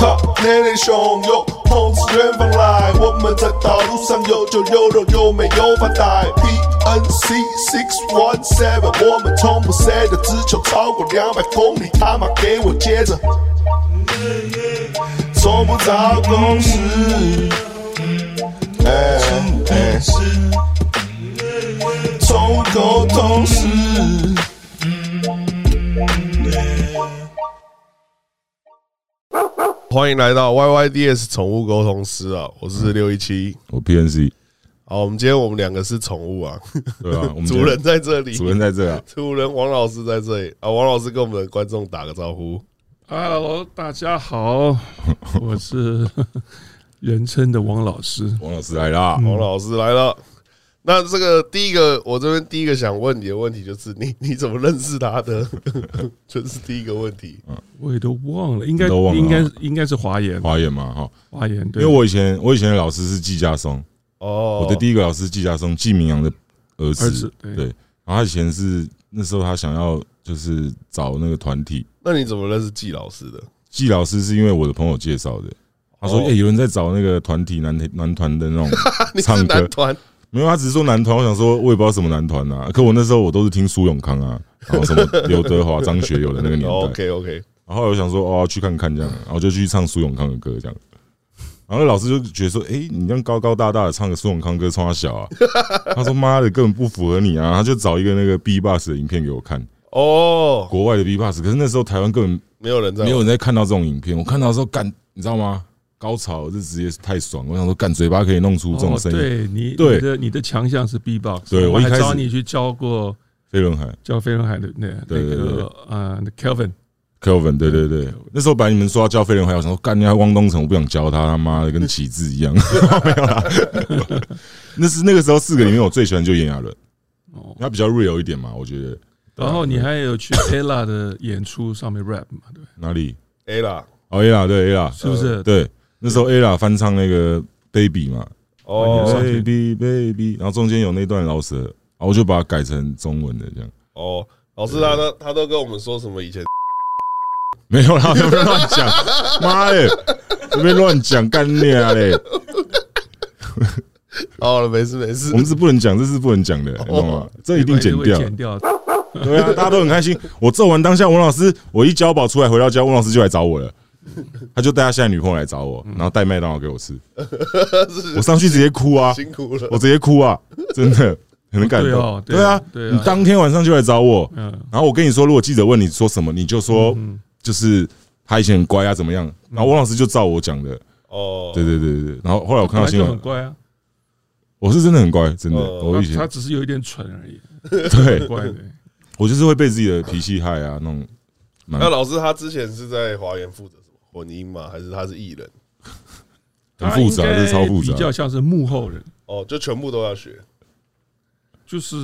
他年龄汹涌，碰自远方来，我们在道路上有酒有肉，有没有发呆？PNC six one seven，我们从不 say 的，只求超过两百公里，他妈给我接着，从不找公式。哎哎，从不沟通时。欢迎来到 YYDS 宠物沟通师啊！我是六一七，我 PNC。好，我们今天我们两个是宠物啊，对啊，我们 主人在这里，主人在这啊，主人王老师在这里啊，王老师跟我们的观众打个招呼。Hello，大家好，我是人称的王老师，王老师来啦，王老师来了。那这个第一个，我这边第一个想问你的问题就是你，你 你怎么认识他的？这是第一个问题。我也都忘了，应该应该应该是华研，华研嘛，哈，华研。因为我以前我以前的老师是季家松，哦，我的第一个老师季家松，季明阳的儿子，对。然后他以前是那时候他想要就是找那个团体。那你怎么认识季老师的？季老师是因为我的朋友介绍的，他说：“哎，有人在找那个团体男男团的那种 唱歌团。”没有，他只是说男团。我想说，我也不知道什么男团啊。可我那时候我都是听苏永康啊，然后什么刘德华、张学友的那个年代。OK OK。然后我想说，哦，去看看这样，然后就去唱苏永康的歌这样。然后老师就觉得说，哎，你这样高高大大的唱个苏永康歌，唱他小啊？他说妈的，根本不符合你啊！他就找一个那个 B-box 的影片给我看。哦，国外的 B-box，可是那时候台湾根本没有人在，没有人在看到这种影片。我看到的时候干，你知道吗？高潮，这直接是太爽！我想说，干嘴巴可以弄出这种声音。对你，对你的你的强项是 B-box。对，我还找你去教过飞轮海，教飞轮海的那那个呃，Kelvin，Kelvin，对对对。那时候把你们说要教飞轮海，我想说干人家汪东城，我不想教他，他妈的跟启智一样。没有啦，那是那个时候四个里面我最喜欢就炎亚纶，他比较 real 一点嘛，我觉得。然后你还有去 Ella 的演出上面 rap 嘛？对，哪里？Ella，哦，Ella，对，Ella，是不是？对。那时候 Ella 翻唱那个 Baby 嘛，哦，Baby Baby，然后中间有那段老舌，然后我就把它改成中文的这样。哦，老师他都他都跟我们说什么以前 没有啦，不要乱讲，妈耶，这边乱讲干你啊嘞！好了，没事没事，我们是不能讲，这是不能讲的，懂吗？这一定剪掉，剪掉。对啊，大家都很开心。我做完当下，王老师，我一交保出来回到家，王老师就来找我了。他就带他现在女朋友来找我，然后带麦当劳给我吃。我上去直接哭啊，辛苦了，我直接哭啊，真的很感动。对啊，你当天晚上就来找我，然后我跟你说，如果记者问你说什么，你就说就是他以前很乖啊，怎么样？然后王老师就照我讲的。哦，对对对对。然后后来我看到新闻，很乖啊，我是真的很乖，真的。我以前他只是有一点蠢而已。对，乖，我就是会被自己的脾气害啊，那种。那老师他之前是在华研负责。混音吗？还是他是艺人？很复杂，是超复杂，比较像是幕后人哦，就全部都要学。就是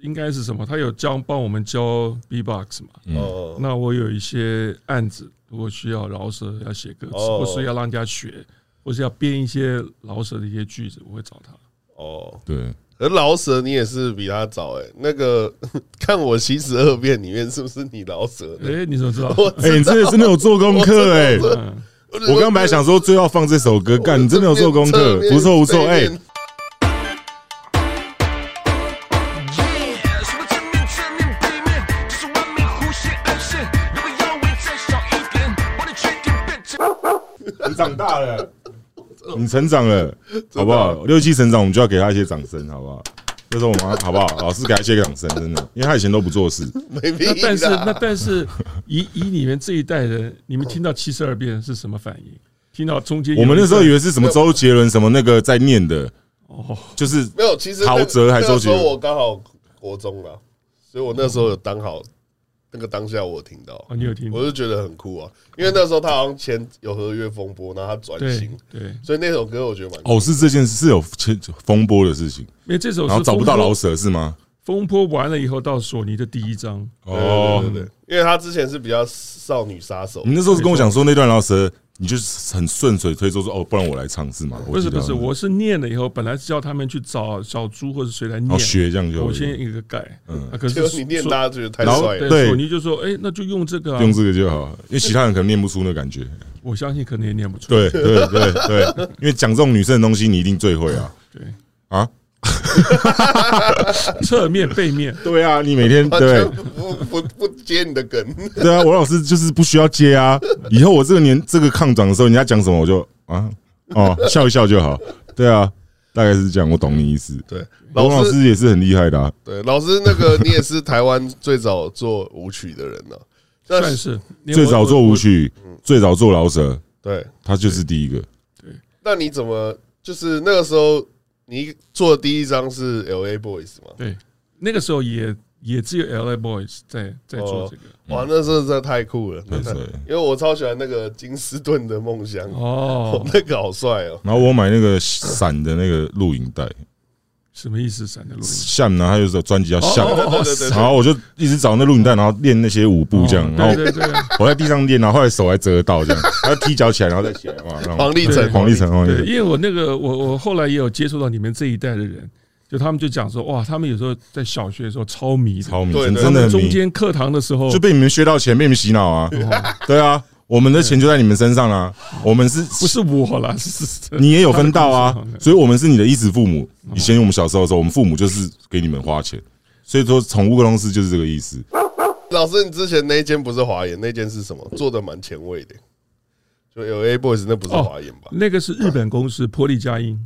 应该是什么？他有教帮我们教 B-box 嘛？哦，那我有一些案子，如果需要饶舌要写歌词，或是要让人家学，或是要编一些饶舌的一些句子，我会找他。哦，对。而饶舌你也是比他早哎，那个看我七十二变里面是不是你饶舌？哎，你怎么知道？哎，你真的真的有做功课哎！我刚本来想说最后放这首歌，干，你真的有做功课，不错不错哎。你 长大了。你成长了，好不好？六七成长，我们就要给他一些掌声，好不好？这是我们好不好？老师给他一些掌声，真的，因为他以前都不做事。没必要。但是，那但是，以以你们这一代人，你们听到七十二变是什么反应？听到中间，我们那时候以为是什么周杰伦什么那个在念的，哦，就是没有。其实陶喆还周杰伦，我刚好国中了，所以我那时候有当好。那个当下我有听到，哦，你有听，我就觉得很酷啊，因为那时候他好像前有合约风波，然后他转型，对，所以那首歌我觉得蛮哦，是这件事是有前风波的事情，因为这首然后找不到老舍是吗？风波完了以后到索尼的第一张，哦，对对对，因为他之前是比较少女杀手，你那时候是跟我讲说那段饶舌。你就是很顺水推舟说哦，不然我来唱是吗？不是不是，我是念了以后，本来是叫他们去找小猪或者谁来念，学这样就。我先一个改，嗯，可是你念大家觉得太帅了，对，索尼就说，哎，那就用这个，用这个就好，因为其他人可能念不出那感觉。我相信可能也念不出。对对对对，因为讲这种女生的东西，你一定最会啊。对啊，侧面背面，对啊，你每天对不不不接你的梗。对啊，我老师就是不需要接啊。以后我这个年这个抗长的时候，人家讲什么我就啊哦笑一笑就好。对啊，大概是这样，我懂你意思。对，老师也是很厉害的啊。对，老师那个 你也是台湾最早做舞曲的人呢。算是最早做舞曲，最早做老舍，对，他就是第一个。对，那你怎么就是那个时候你做的第一张是 L.A. Boys 吗？对，那个时候也也只有 L.A. Boys 在在做这个。哇，那时候真的太酷了。对，因为我超喜欢那个金斯顿的梦想哦，那个好帅哦。然后我买那个闪的那个录影带。什么意思？闪的录影像，然后他有首专辑叫像，然后我就一直找那录影带，然后练那些舞步这样，然后我在地上练，然后后来手还折到这样，然后踢脚起来，然后再起来嘛。黄立成，黄立成，黄立成。因为我那个我我后来也有接触到你们这一代的人，就他们就讲说，哇，他们有时候在小学的时候超迷，超迷，真的中间课堂的时候就被你们学到钱，被你们洗脑啊，对啊。我们的钱就在你们身上啦，我们是不是我啦？是你也有分到啊，所以我们是你的衣食父母。以前我们小时候的时候，我们父母就是给你们花钱，所以说宠物公司就是这个意思。老师，你之前那间不是华研，那间是什么？做的蛮前卫的，就 L.A. Boys 那不是华研吧？那个是日本公司波丽佳音，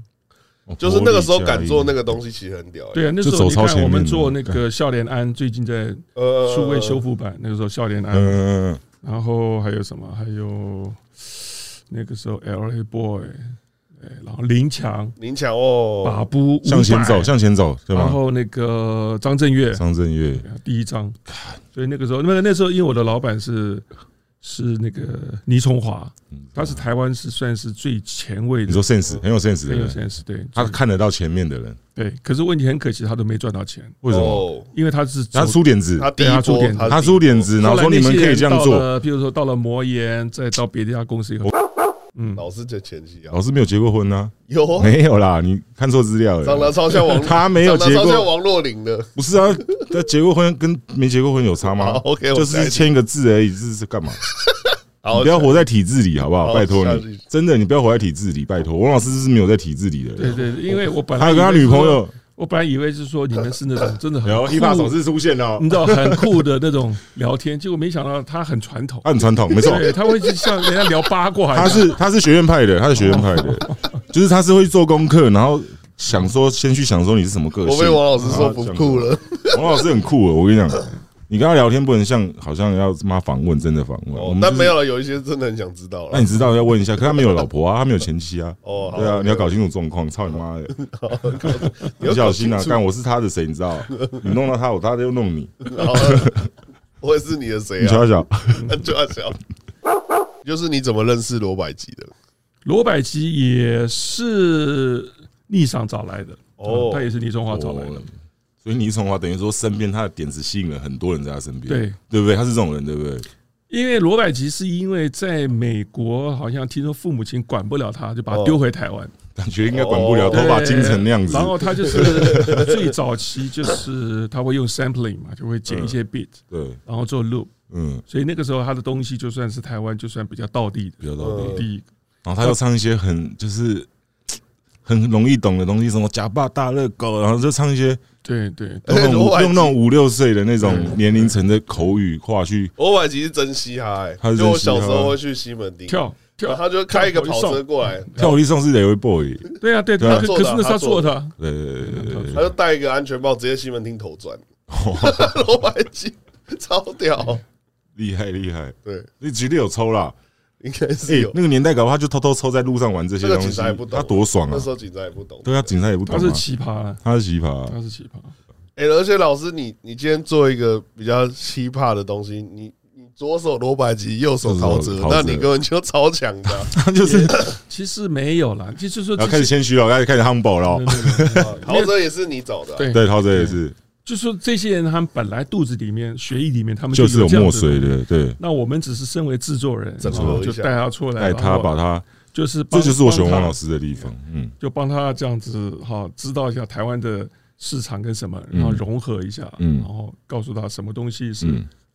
就是那个时候敢做那个东西，其实很屌。对啊，那时候你看我们做那个笑脸安，最近在呃数位修复版，那个时候笑脸安。然后还有什么？还有那个时候 L.A. Boy，然后林强，林强哦，把布向前走，向前走，对吧？然后那个张震岳，张震岳第一张，所以那个时候，那那时候因为我的老板是。是那个倪崇华，他是台湾是算是最前卫的。你说 sense 很有 sense，很有 sense，对，他看得到前面的人。对，可是问题很可惜，他都没赚到钱。为什么？因为他是他输点子，他第一出点子，他输点子，然后说你们可以这样做。譬如说到了魔岩，再到别的家公司以后。嗯，老师在前妻啊，老师没有结过婚呢？有没有啦？你看错资料了。长得超像王，他没有结过，像王若琳的。不是啊，他结过婚跟没结过婚有差吗？OK，就是签一个字而已，这是干嘛？你不要活在体制里，好不好？拜托你，真的，你不要活在体制里，拜托。王老师是没有在体制里的。对对，因为我本来他跟他女朋友，我本来以为是说你们是那种 真的很酷，一把手是出现了，你知道很酷的那种聊天，结果没想到他很传统，他很传统，没错，对，他会去像人家聊八卦。他是他是学院派的，他是学院派的，就是他是会做功课，然后想说先去想说你是什么个性。我被王老师说不酷了，王老师很酷哦，我跟你讲。你跟他聊天不能像好像要妈访问，真的访问。哦，但没有了，有一些真的很想知道了。那你知道要问一下，可他没有老婆啊，他没有前妻啊。哦，对啊，你要搞清楚状况。操你妈的！你小心啊！干我是他的谁？你知道？你弄到他，我他又弄你。我也是你的谁啊？小小，小小，就是你怎么认识罗百吉的？罗百吉也是逆商找来的哦，他也是逆中华找来的。所以倪崇华等于说身边他的点子吸引了很多人在他身边，对对不对？他是这种人，对不对？因为罗百吉是因为在美国，好像听说父母亲管不了他，就把他丢回台湾。感觉应该管不了，头发金成那样子。然后他就是最早期，就是他会用 sampling 嘛，就会剪一些 beat，对，然后做 loop，嗯，所以那个时候他的东西就算是台湾，就算比较道地的，比较道地。第一个，然后他又唱一些很就是很容易懂的东西，什么假霸大热狗，然后就唱一些。对对，用用那种五六岁的那种年龄层的口语话去。罗百吉是真嘻哈，哎，就我小时候会去西门町跳跳，他就开一个跑车过来，跳舞一送是 L.A. Boy。对啊，对，他可是那他做的，对对对对，他就戴一个安全帽，直接西门町头转。罗百吉超屌，厉害厉害。对，你绝对有抽啦。应该是有那个年代搞，他就偷偷抽在路上玩这些东西。他多爽啊！那时候警察也不懂。对啊，警察也不懂。他是奇葩，他是奇葩，他是奇葩。哎，而且老师，你你今天做一个比较奇葩的东西，你你左手罗百吉，右手陶喆，那你根本就超强的。他就是，其实没有啦，就是说，要开始谦虚了，开始开始 humble 了。陶喆也是你找的，对对，陶喆也是。就是说，这些人他们本来肚子里面、血液里面，他们就是有墨水的。对，那我们只是身为制作人，然后就带他出来，带他把他，就是这就是我喜欢王老师的地方。嗯，就帮他这样子哈，知道一下台湾的市场跟什么，然后融合一下，嗯，然后告诉他什么东西是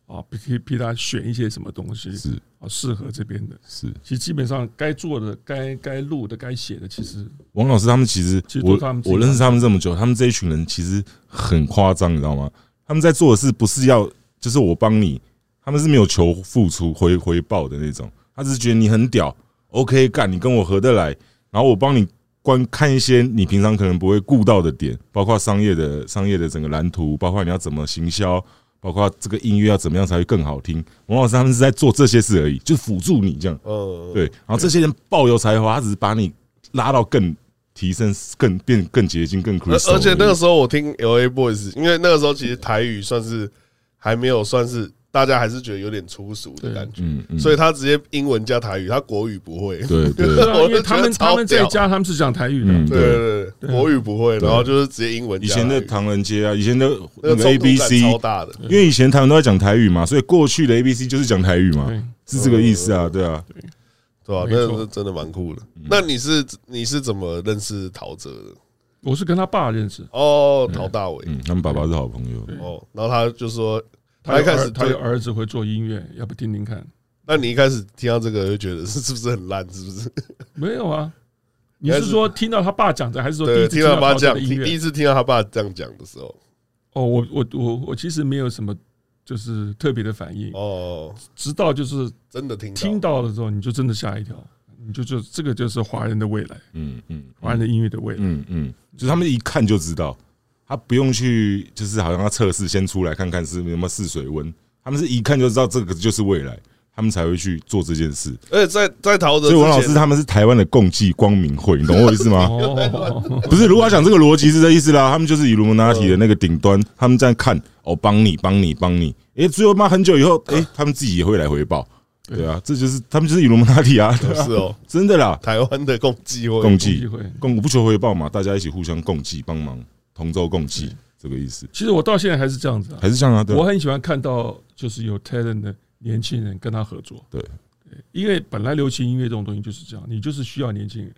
啊，逼逼他选一些什么东西是啊，适合这边的。是，其实基本上该做的、该该录的、该写的，其实王老师他们其实，我我认识他们这么久，他们这一群人其实很夸张，你知道吗？他们在做的事不是要，就是我帮你，他们是没有求付出回回报的那种，他只是觉得你很屌，OK 干，你跟我合得来，然后我帮你观看一些你平常可能不会顾到的点，包括商业的商业的整个蓝图，包括你要怎么行销。包括这个音乐要怎么样才会更好听？王老师他们是在做这些事而已，就是辅助你这样。嗯，对。然后这些人抱有才华，他只是把你拉到更提升、更变、更捷径、更 crystal。而且那个时候我听 LA Boys，因为那个时候其实台语算是还没有算是。大家还是觉得有点粗俗的感觉，嗯嗯，所以他直接英文加台语，他国语不会，对对，因为他们他们在家他们是讲台语的，对。对对，国语不会，然后就是直接英文。以前的唐人街啊，以前的那个 A B C 超大的，因为以前他们都在讲台语嘛，所以过去的 A B C 就是讲台语嘛，是这个意思啊，对啊，对吧？那是真的蛮酷的。那你是你是怎么认识陶喆的？我是跟他爸认识。哦，陶大伟，嗯，他们爸爸是好朋友。哦，然后他就说。他一开始他有儿子会做音乐，要不听听看？那你一开始听到这个就觉得是 是不是很烂？是不是？没有啊，你是说听到他爸讲的，还是说第一次听到他爸讲音乐？第一次听到他爸这样讲的时候，哦，我我我我其实没有什么就是特别的反应哦，直到就是真的听听到的时候，你就真的吓一跳，你就就这个就是华人的未来，嗯嗯，华人的音乐的未来，嗯嗯，就他们一看就知道。他不用去，就是好像要测试，先出来看看是有没有试水温。他们是一看就知道这个就是未来，他们才会去做这件事。而且在在陶喆，所以王老师他们是台湾的共济光明会，你懂我意思吗？不是，如果要讲这个逻辑是这意思啦。他们就是以卢蒙纳提的那个顶端，他们在看哦，帮你，帮你，帮你。诶，最后妈很久以后，诶，他们自己也会来回报。对啊，这就是他们就是以卢蒙纳提啊，是哦，真的啦。台湾的共济会，共济会，共不求回报嘛，大家一起互相共济帮忙。同舟共济这个意思，其实我到现在还是这样子，还是这样啊。我很喜欢看到就是有 talent 的年轻人跟他合作，对，因为本来流行音乐这种东西就是这样，你就是需要年轻人。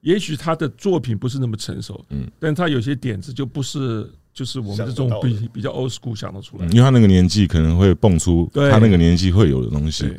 也许他的作品不是那么成熟，嗯，但他有些点子就不是就是我们这种比比较 old school 想得出来，因为他那个年纪可能会蹦出他那个年纪会有的东西，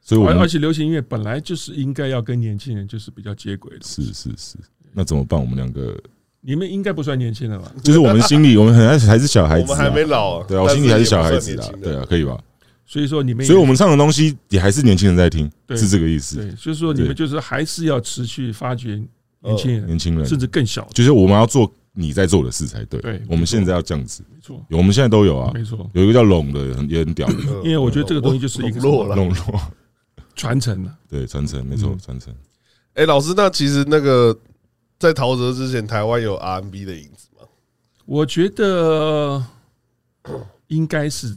所以，而且流行音乐本来就是应该要跟年轻人就是比较接轨的，是是是。那怎么办？我们两个。你们应该不算年轻人吧？就是我们心里，我们还还是小孩子，我们还没老。对啊，我心里还是小孩子啊。对啊，可以吧？所以说你们，所以我们唱的东西也还是年轻人在听，是这个意思。对，所以说你们就是还是要持续发掘年轻人，年轻人，甚至更小。就是我们要做你在做的事才对。对，我们现在要这样子。没错，我们现在都有啊。没错，有一个叫龙的，也很屌。因为我觉得这个东西就是一个落了，笼络传承了。对，传承没错，传承。哎，老师，那其实那个。在陶喆之前，台湾有 R&B 的影子吗？我觉得应该是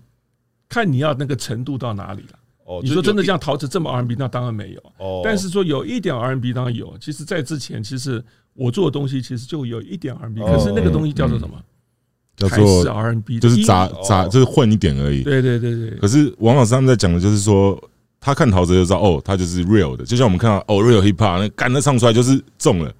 看你要那个程度到哪里了。哦，你说真的像陶喆这么 R&B，那当然没有。哦，但是说有一点 R&B 当然有。其实，在之前，其实我做的东西其实就有一点 R&B，可是那个东西叫做什么？叫做 RNB，就是杂杂，就是混一点而已。对对对对。可是王老师他们在讲的就是说，他看陶喆就知道，哦，他就是 real 的。就像我们看到哦，real hip hop，那干的唱出来就是中了。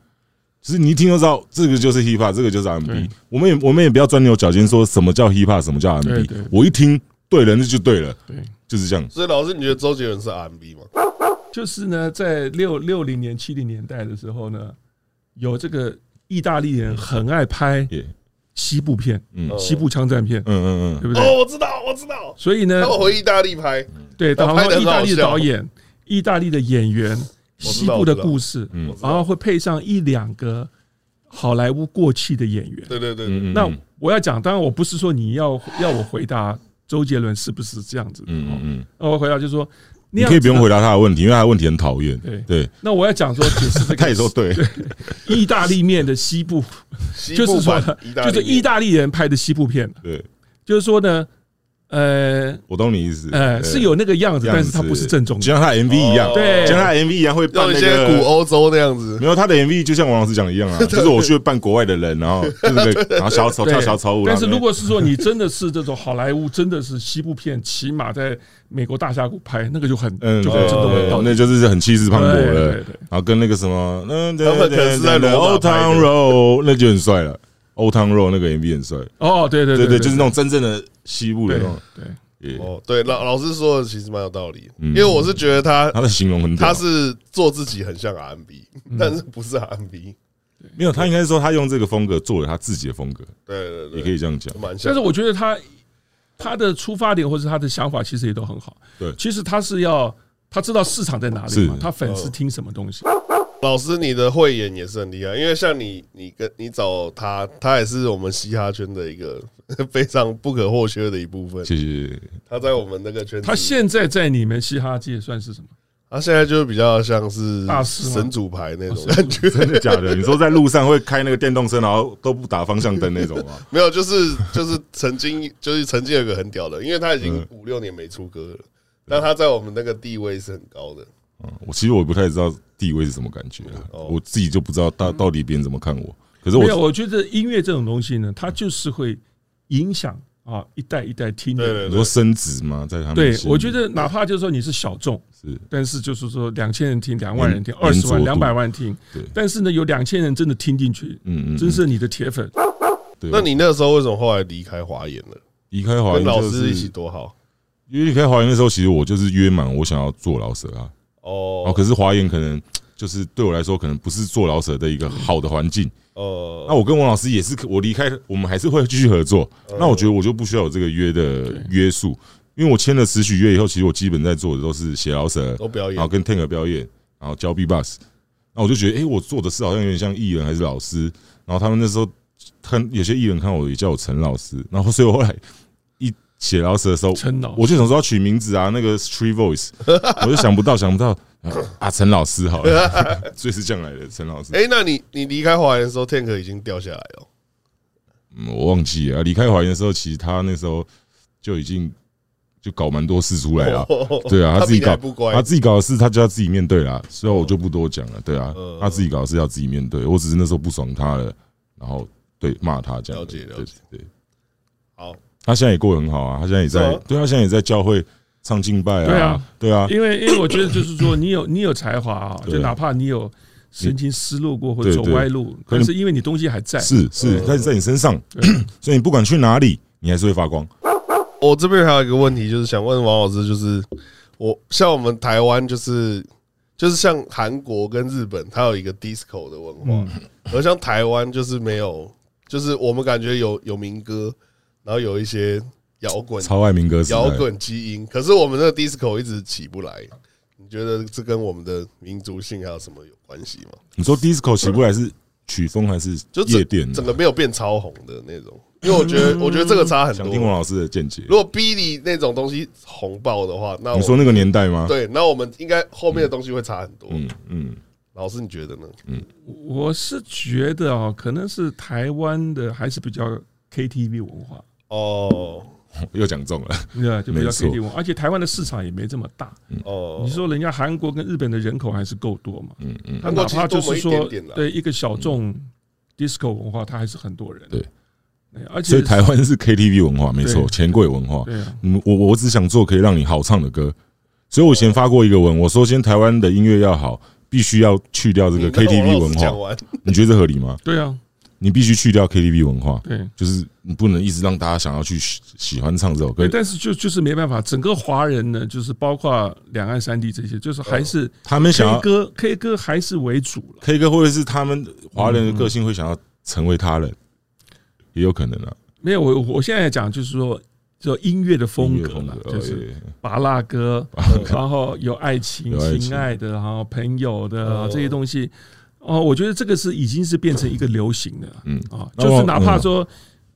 就是你一听就知道，这个就是 hip hop，这个就是 R&B。我们也我们也不要钻牛角尖，说什么叫 hip hop，什么叫 R&B。我一听对了，那就对了。对，就是这样。所以老师，你觉得周杰伦是 R&B 吗？就是呢，在六六零年、七零年代的时候呢，有这个意大利人很爱拍西部片，嗯，西部枪战片，嗯嗯嗯，对不对？哦，我知道，我知道。所以呢，他回意大利拍，对，然后意大利的导演、意大利的演员。西部的故事，嗯，然后会配上一两个好莱坞过气的演员。对对对。那我要讲，当然我不是说你要要我回答周杰伦是不是这样子。嗯嗯。那我回答就是说，你可以不用回答他的问题，因为他的问题很讨厌。对对。那我要讲说，解释这个，他也说对。意大利面的西部，就是说，就是意大利人拍的西部片。对，就是说呢。呃，我懂你意思。呃，是有那个样子，但是它不是正宗，就像他 MV 一样，对，就像他 MV 一样会扮那个古欧洲那样子。没有他的 MV，就像王老师讲的一样啊，就是我去扮国外的人，然 后就是然后小丑跳小丑舞。但是如果是说你真的是这种好莱坞，真的是西部片，起码在美国大峡谷拍，那个就很嗯，就很正宗，那就是很气势磅礴了。然后跟那个什么，嗯，对对对，在 Old Town Road，那就很帅了。Old Town Road 那个 MV 很帅。哦，对对对对，就是那种真正的西部的那种。对。哦，对，老老师说的其实蛮有道理，因为我是觉得他他的形容很，他是做自己很像 RMB，但是不是 RMB，没有，他应该是说他用这个风格做了他自己的风格，对对对，也可以这样讲。但是我觉得他他的出发点或者他的想法其实也都很好。对，其实他是要他知道市场在哪里嘛，他粉丝听什么东西。老师，你的慧眼也是很厉害，因为像你，你跟你找他，他也是我们嘻哈圈的一个 非常不可或缺的一部分。谢谢。他在我们那个圈，他现在在你们嘻哈界算是什么？他现在就比较像是大师神主牌那种感觉，真的假的？你说在路上会开那个电动车，然后都不打方向灯那种吗？没有，就是就是曾经就是曾经有个很屌的，因为他已经五六年没出歌了，但他在我们那个地位是很高的。嗯，我其实我不太知道地位是什么感觉，我自己就不知道到到底别人怎么看我。可是我，没有，我觉得音乐这种东西呢，它就是会影响啊一代一代听的。你说升值吗？在他们对，我觉得哪怕就是说你是小众，是，但是就是说两千人听，两万人听，二十万、两百万听，对。但是呢，有两千人真的听进去，嗯嗯，真是你的铁粉。对，那你那个时候为什么后来离开华研了？离开华研，跟老师一起多好。因为离开华研的时候，其实我就是约满，我想要做老师啊。哦，可是华研可能就是对我来说，可能不是做老舍的一个好的环境。哦，那我跟王老师也是，我离开，我们还是会继续合作。那我觉得我就不需要有这个约的约束，因为我签了词曲约以后，其实我基本在做的都是写饶舌，然后跟 Tank 表演，然后教 B bus。那我就觉得，哎，我做的事好像有点像艺人还是老师。然后他们那时候看有些艺人看我也叫我陈老师，然后所以我后来。写饶舌的时候，我就想说要取名字啊，那个 Street Voice，我就想不到，想不到啊，陈老师好了，所以是这样来的，陈老师。哎，那你你离开华研的时候，Tank 已经掉下来了。嗯，我忘记了。离开华研的时候，其实他那时候就已经就搞蛮多事出来了。对啊，他自己搞，他自己搞的事，他就要自己面对啦。所以我就不多讲了。对啊，他自己搞的事要自己面对。我只是那时候不爽他了，然后对骂他这样。了解了解，对，好。他现在也过得很好啊，他现在也在，对，他现在也在教会唱敬拜啊，对啊，对啊，因为因为我觉得就是说，你有 你有才华啊，就哪怕你有曾经失落过或者走歪路，可是因为你东西还在，是是，他是在你身上，所以你不管去哪里，你还是会发光。我这边还有一个问题，就是想问王老师，就是我像我们台湾，就是就是像韩国跟日本，它有一个 disco 的文化，而像台湾就是没有，就是我们感觉有有民歌。然后有一些摇滚，超爱民歌，摇滚基因。可是我们那个 disco 一直起不来，你觉得这跟我们的民族性还有什么有关系吗？你说 disco 起不来是曲风还是就夜店？整个没有变超红的那种，因为我觉得，我觉得这个差很多。想听王老师的见解。如果 Billy 那种东西红爆的话，那你说那个年代吗？对，那我们应该后面的东西会差很多。嗯嗯，老师你觉得呢？嗯，我是觉得啊，可能是台湾的还是比较 KTV 文化。哦，又讲中了，对啊，就比较 KTV，而且台湾的市场也没这么大。哦，你说人家韩国跟日本的人口还是够多嘛？嗯嗯，他哪怕就是说，对一个小众 disco 文化，他还是很多人。对，而且所以台湾是 KTV 文化，没错，钱柜文化。对啊，嗯，我我只想做可以让你好唱的歌，所以我以前发过一个文，我说先台湾的音乐要好，必须要去掉这个 KTV 文化。你觉得这合理吗？对啊。你必须去掉 KTV 文化，对，就是你不能一直让大家想要去喜欢唱这首歌。但是就就是没办法，整个华人呢，就是包括两岸三地这些，就是还是他们想要 K 歌，K 歌还是为主 K 歌或者是他们华人的个性会想要成为他人，也有可能啊。没有，我我现在讲就是说，就音乐的风格嘛，就是芭乐歌，然后有爱情、情爱的，然后朋友的这些东西。哦，我觉得这个是已经是变成一个流行的，嗯啊，就是哪怕说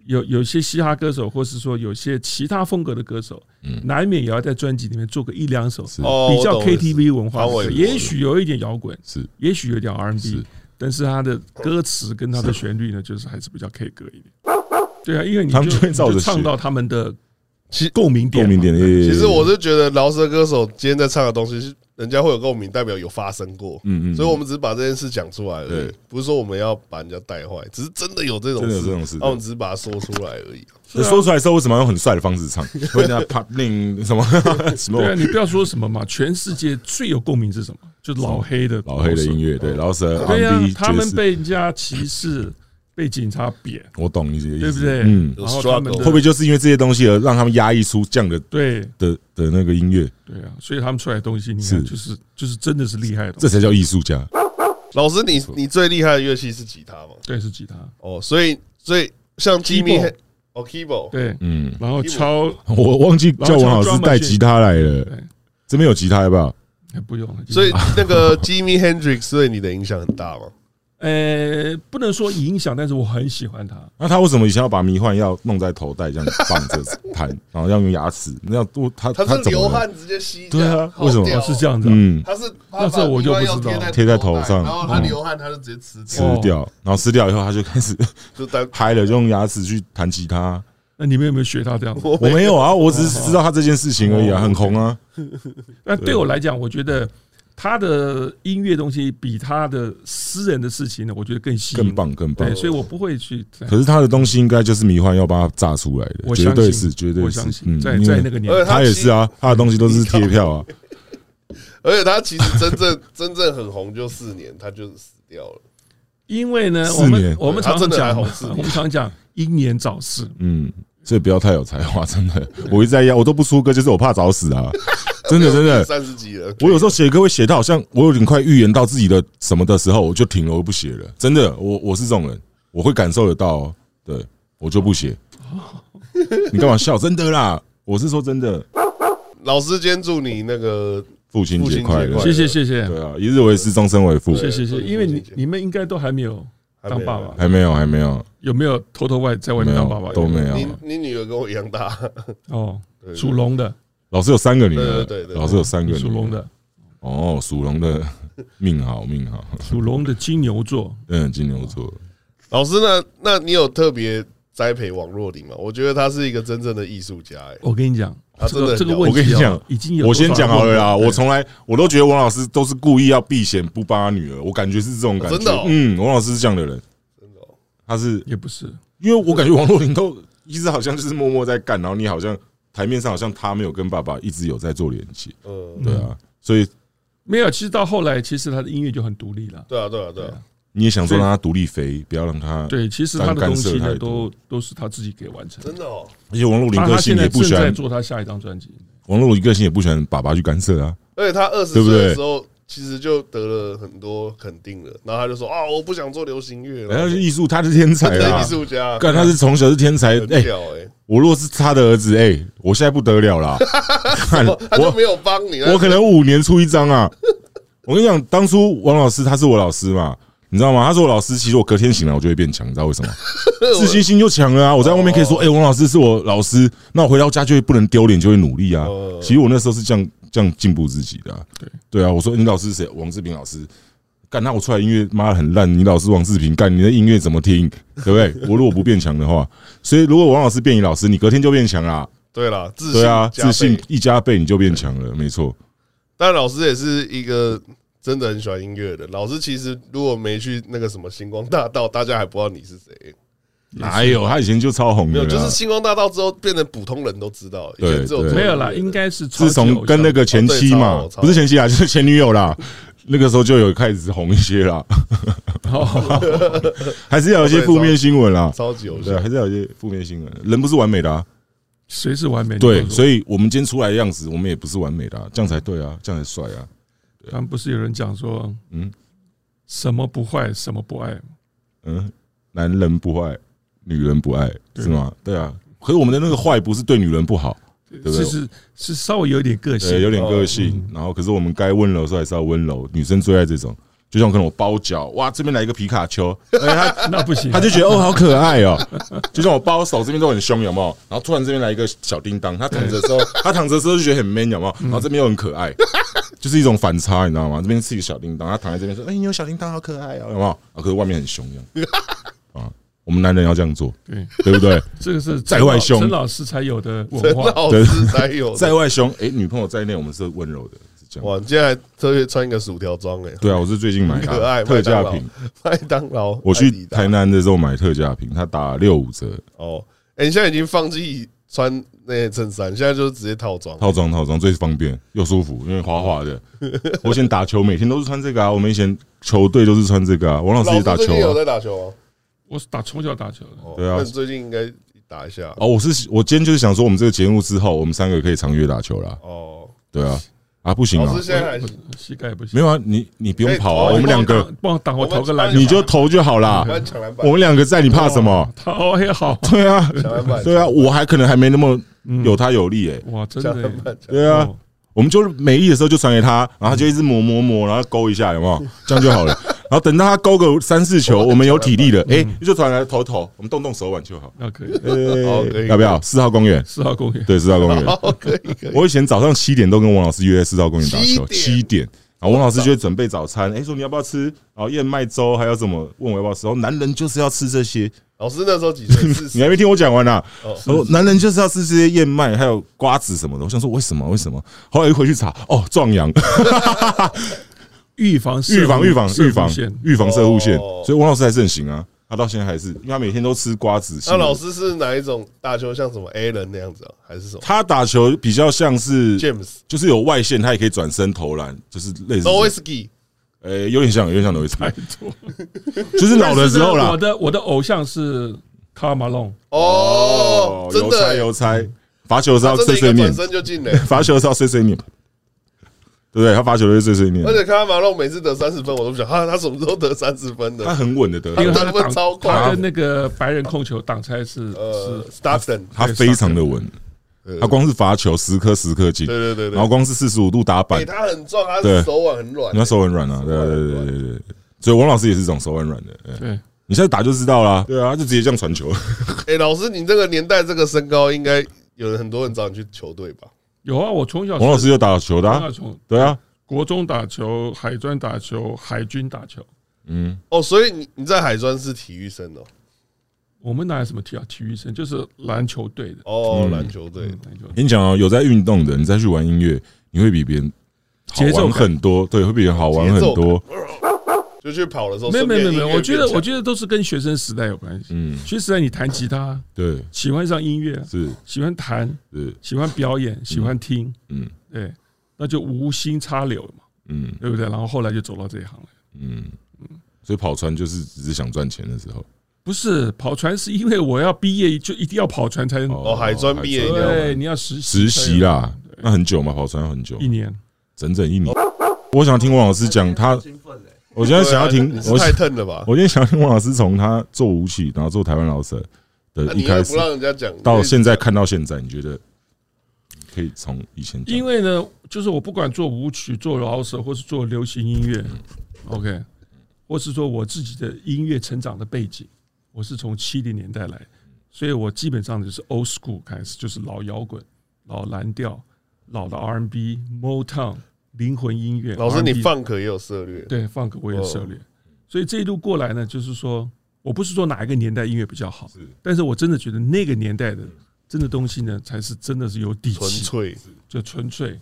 有有些嘻哈歌手，或是说有些其他风格的歌手，嗯，难免也要在专辑里面做个一两首比较 KTV 文化的，也许有一点摇滚，是，也许有点 R&B，但是他的歌词跟他的旋律呢，就是还是比较 K 歌一点。对啊，因为你就唱到他们的其共鸣点，共鸣点。其实我是觉得饶舌歌手今天在唱的东西是。人家会有共鸣，代表有发生过，嗯嗯，所以我们只是把这件事讲出来而已，不是说我们要把人家带坏，只是真的有这种事，真的有这种事，我们只是把它说出来而已。说出来之后，为什么要用很帅的方式唱？人家 popping 什么 什么？对啊，你不要说什么嘛，全世界最有共鸣是什么？就老黑的老黑的音乐，对，饶舌。对呀，他们被人家歧视，被警察扁，我懂你这个意思，对不对？嗯，然后他们会不会就是因为这些东西而让他们压抑出这样的对的的那个音乐？对啊，所以他们出来的东西，你看，就是就是真的是厉害的，这才叫艺术家。老师，你你最厉害的乐器是吉他吗？对，是吉他。哦，所以所以像 Jimmy 哦，Keyboard，对，嗯，然后敲，我忘记叫王老师带吉他来了。这边有吉他要不要？不用了。所以那个 Jimmy Hendrix 对你的影响很大吗？呃，不能说影响，但是我很喜欢他。那他为什么以前要把迷幻药弄在头戴这样放着弹，然后要用牙齿？那要多他他是流汗直接吸？对啊，为什么是这样子？嗯，他是那这我就不知道。贴在头上，然后他流汗，他就直接吃吃掉，然后吃掉以后，他就开始 就 拍了，就用牙齿去弹吉他。那你们有没有学他这样子？我没有啊，我只是知道他这件事情而已啊，很红啊。那对我来讲，我觉得。他的音乐东西比他的私人的事情呢，我觉得更吸引，更棒，更棒。对，所以我不会去。可是他的东西应该就是迷幻要把它炸出来的，绝对是，绝对是。我相信，在在那个年代，他也是啊，他的东西都是贴票啊。而且他其实真正 真正很红就四年，他就死掉了。因为呢，我们我们常常讲，我们常讲英年早逝。嗯，所以不要太有才华，真的。我一直在压，我都不出歌，就是我怕早死啊。真的真的，三十几了。我有时候写歌会写到好像我有点快预言到自己的什么的时候，我就停了，我不写了。真的，我我是这种人，我会感受得到。对，我就不写。你干嘛笑？真的啦，我是说真的。老师，今天祝你那个父亲节快乐！谢谢谢谢。对啊，一日为师，终身为父。谢谢谢谢。因为你你们应该都还没有当爸爸，还没有还没有。有没有偷偷外在外面当爸爸？都没有。你你女儿跟我一样大哦，属龙的。老师有三个女儿，对对对，老师有三个属龙的，哦，属龙的命好命好，属龙的金牛座，嗯，金牛座。老师呢？那你有特别栽培王若琳吗？我觉得他是一个真正的艺术家。哎，我跟你讲，他真的这个问题，我跟你讲，已经有。我先讲好了啦，我从来我都觉得王老师都是故意要避嫌不帮他女儿，我感觉是这种感觉。真的，嗯，王老师是这样的人，真的，他是也不是，因为我感觉王若琳都一直好像就是默默在干，然后你好像。台面上好像他没有跟爸爸一直有在做联系，嗯，对啊，所以没有。其实到后来，其实他的音乐就很独立了。对啊，对啊，对啊。你也想说让他独立飞，不要让他对。其实他的东西呢，都都是他自己给完成。真的哦。而且王若琳个性也不喜欢做他下一张专辑。王若琳个性也不喜欢爸爸去干涉啊。而且他二十岁的时候。其实就得了很多肯定了，然后他就说啊，我不想做流行乐了。他是艺术，他是天才啊，艺术家。干，他是从小是天才。哎，我如果是他的儿子，哎，我现在不得了啦。他就没有帮你，我可能五年出一张啊。我跟你讲，当初王老师他是我老师嘛，你知道吗？他是我老师，其实我隔天醒来我就会变强，你知道为什么？自信心就强了啊！我在外面可以说，哎，王老师是我老师，那我回到家就会不能丢脸，就会努力啊。其实我那时候是这样。这样进步自己的，对对啊！我说你老师是谁？王志平老师。干，那我出来音乐妈的很烂。你老师王志平，干你的音乐怎么听？对不对？我如果不变强的话，所以如果王老师变你老师，你隔天就变强了。对了，自信对啊，自信一加倍你就变强了，没错。但老师也是一个真的很喜欢音乐的老师。其实如果没去那个什么星光大道，大家还不知道你是谁。哪有？他以前就超红的，没有，就是星光大道之后变成普通人都知道。对，没有啦，应该是自从跟那个前妻嘛，不是前妻啊，就是前女友啦。那个时候就有开始红一些啦，还是要有一些负面新闻啦。超级有对，还是要有一些负面新闻。人不是完美的啊，谁是完美的？对，所以我们今天出来的样子，我们也不是完美的，这样才对啊，这样才帅啊。他们不是有人讲说，嗯，什么不坏，什么不爱？嗯，男人不坏。女人不爱是吗？对啊，可是我们的那个坏不是对女人不好，对不对？是是稍微有点个性，有点个性。然后，可是我们该温柔的时候还是要温柔。女生最爱这种，就像可能我包脚，哇，这边来一个皮卡丘，他那不行，他就觉得哦，好可爱哦。就像我包手这边都很凶，有没有？然后突然这边来一个小叮当，他躺着的时候，他躺着的时候就觉得很 man，有没有？然后这边又很可爱，就是一种反差，你知道吗？这边是一个小叮当，他躺在这边说：“哎，你有小叮当，好可爱哦，有没有？”啊，可是外面很凶一样啊。我们男人要这样做，对对不对？这个是在外凶，陈老师才有的文化，对，才有在外凶。哎，女朋友在内，我们是温柔的，是这样。哇，你今天还特别穿一个薯条装，哎，对啊，我是最近买的特价品，麦当劳。我去台南的时候买特价品，他打六五折。哦，哎，你现在已经放弃穿那些衬衫，现在就是直接套装，套装套装最方便又舒服，因为滑滑的。我以前打球每天都是穿这个啊，我们以前球队都是穿这个啊。王老师也打球啊，有在打球啊。我是打从小打球的，对啊。那最近应该打一下哦。我是我今天就是想说，我们这个节目之后，我们三个可以常约打球啦。哦，对啊，啊不行啊，老师现在还膝盖不行。没有啊，你你不用跑啊，我们两个帮我挡我投个篮，你就投就好啦。我们两个在，你怕什么？投也好，对啊，对啊，我还可能还没那么有他有力诶。哇，真的，对啊。我们就是没力的时候就传给他，然后他就一直磨磨磨，然后勾一下，有没有？这样就好了。然后等到他勾个三四球，我们有体力了，哎，就传来投投，我们动动手腕就好。那可以，要不要？四号公园，四号公园，对，四号公园，可以可以。我以前早上七点都跟王老师约在四号公园打球，七点，然后王老师就会准备早餐，哎，说你要不要吃？然后燕麦粥还要什么？问我要不要吃？男人就是要吃这些。老师那时候几岁？你还没听我讲完呢。哦，男人就是要吃这些燕麦，还有瓜子什么的。我想说，为什么？为什么？后来一回去查，哦，壮阳，预防预防预防预防预防射护线。所以王老师还是很行啊，他到现在还是，因为他每天都吃瓜子。那老师是哪一种打球？像什么 Allen 那样子啊，还是什么？他打球比较像是 James，就是有外线，他也可以转身投篮，就是类似。Nowitzki 呃，有点像，有点像罗伊斯，就是老的时候啦。我的我的偶像是卡马龙哦，邮差邮差，罚球是要碎碎念，身就进了，罚球是要碎碎念，对不对？他罚球都是碎碎念，而且看他马龙每次得三十分，我都不想，他他什么时候得三十分的？他很稳的得，因为他挡超快，他跟那个白人控球挡拆是是 Stockton，他非常的稳。他光是罚球十颗十颗进，对对对，然后光是四十五度打板，他很壮，他手腕很软，他手很软啊，对对对对对，所以王老师也是这种手腕软的，对，你现在打就知道了，对啊，就直接这样传球。哎，老师，你这个年代这个身高，应该有很多人找你去球队吧？有啊，我从小王老师有打球的，对啊，国中打球，海专打球，海军打球，嗯，哦，所以你你在海专是体育生哦。我们哪有什么体啊？体育生？就是篮球队的。哦，篮球队。跟你讲哦，有在运动的，你再去玩音乐，你会比别人节奏很多，对，会比别人好玩很多。就去跑的时候，没有没有没有，我觉得我觉得都是跟学生时代有关系。嗯，学生时代你弹吉他，对，喜欢上音乐，是。喜欢弹，是。喜欢表演，喜欢听，嗯，对，那就无心插柳嘛，嗯，对不对？然后后来就走到这一行了，嗯。嗯，所以跑船就是只是想赚钱的时候。不是跑船，是因为我要毕业就一定要跑船才能哦。海专毕业对，你要实实习啦，那很久嘛，跑船要很久，一年，整整一年。我想听王老师讲他，我现在想要听，我太疼了吧？我今天想要听王老师从他做舞曲，然后做台湾老舍的一开始，不让人家讲到现在看到现在，你觉得可以从以前？因为呢，就是我不管做舞曲、做老舍，或是做流行音乐，OK，或是说我自己的音乐成长的背景。我是从七零年代来，所以我基本上就是 old school 开始，就是老摇滚、老蓝调、老的 R&B、Motown、灵魂音乐。老师，你 funk 也有涉猎？对，funk 我也有涉猎。所以这一路过来呢，就是说我不是说哪一个年代音乐比较好，但是我真的觉得那个年代的真的东西呢，才是真的是有底气、纯粹，就纯粹。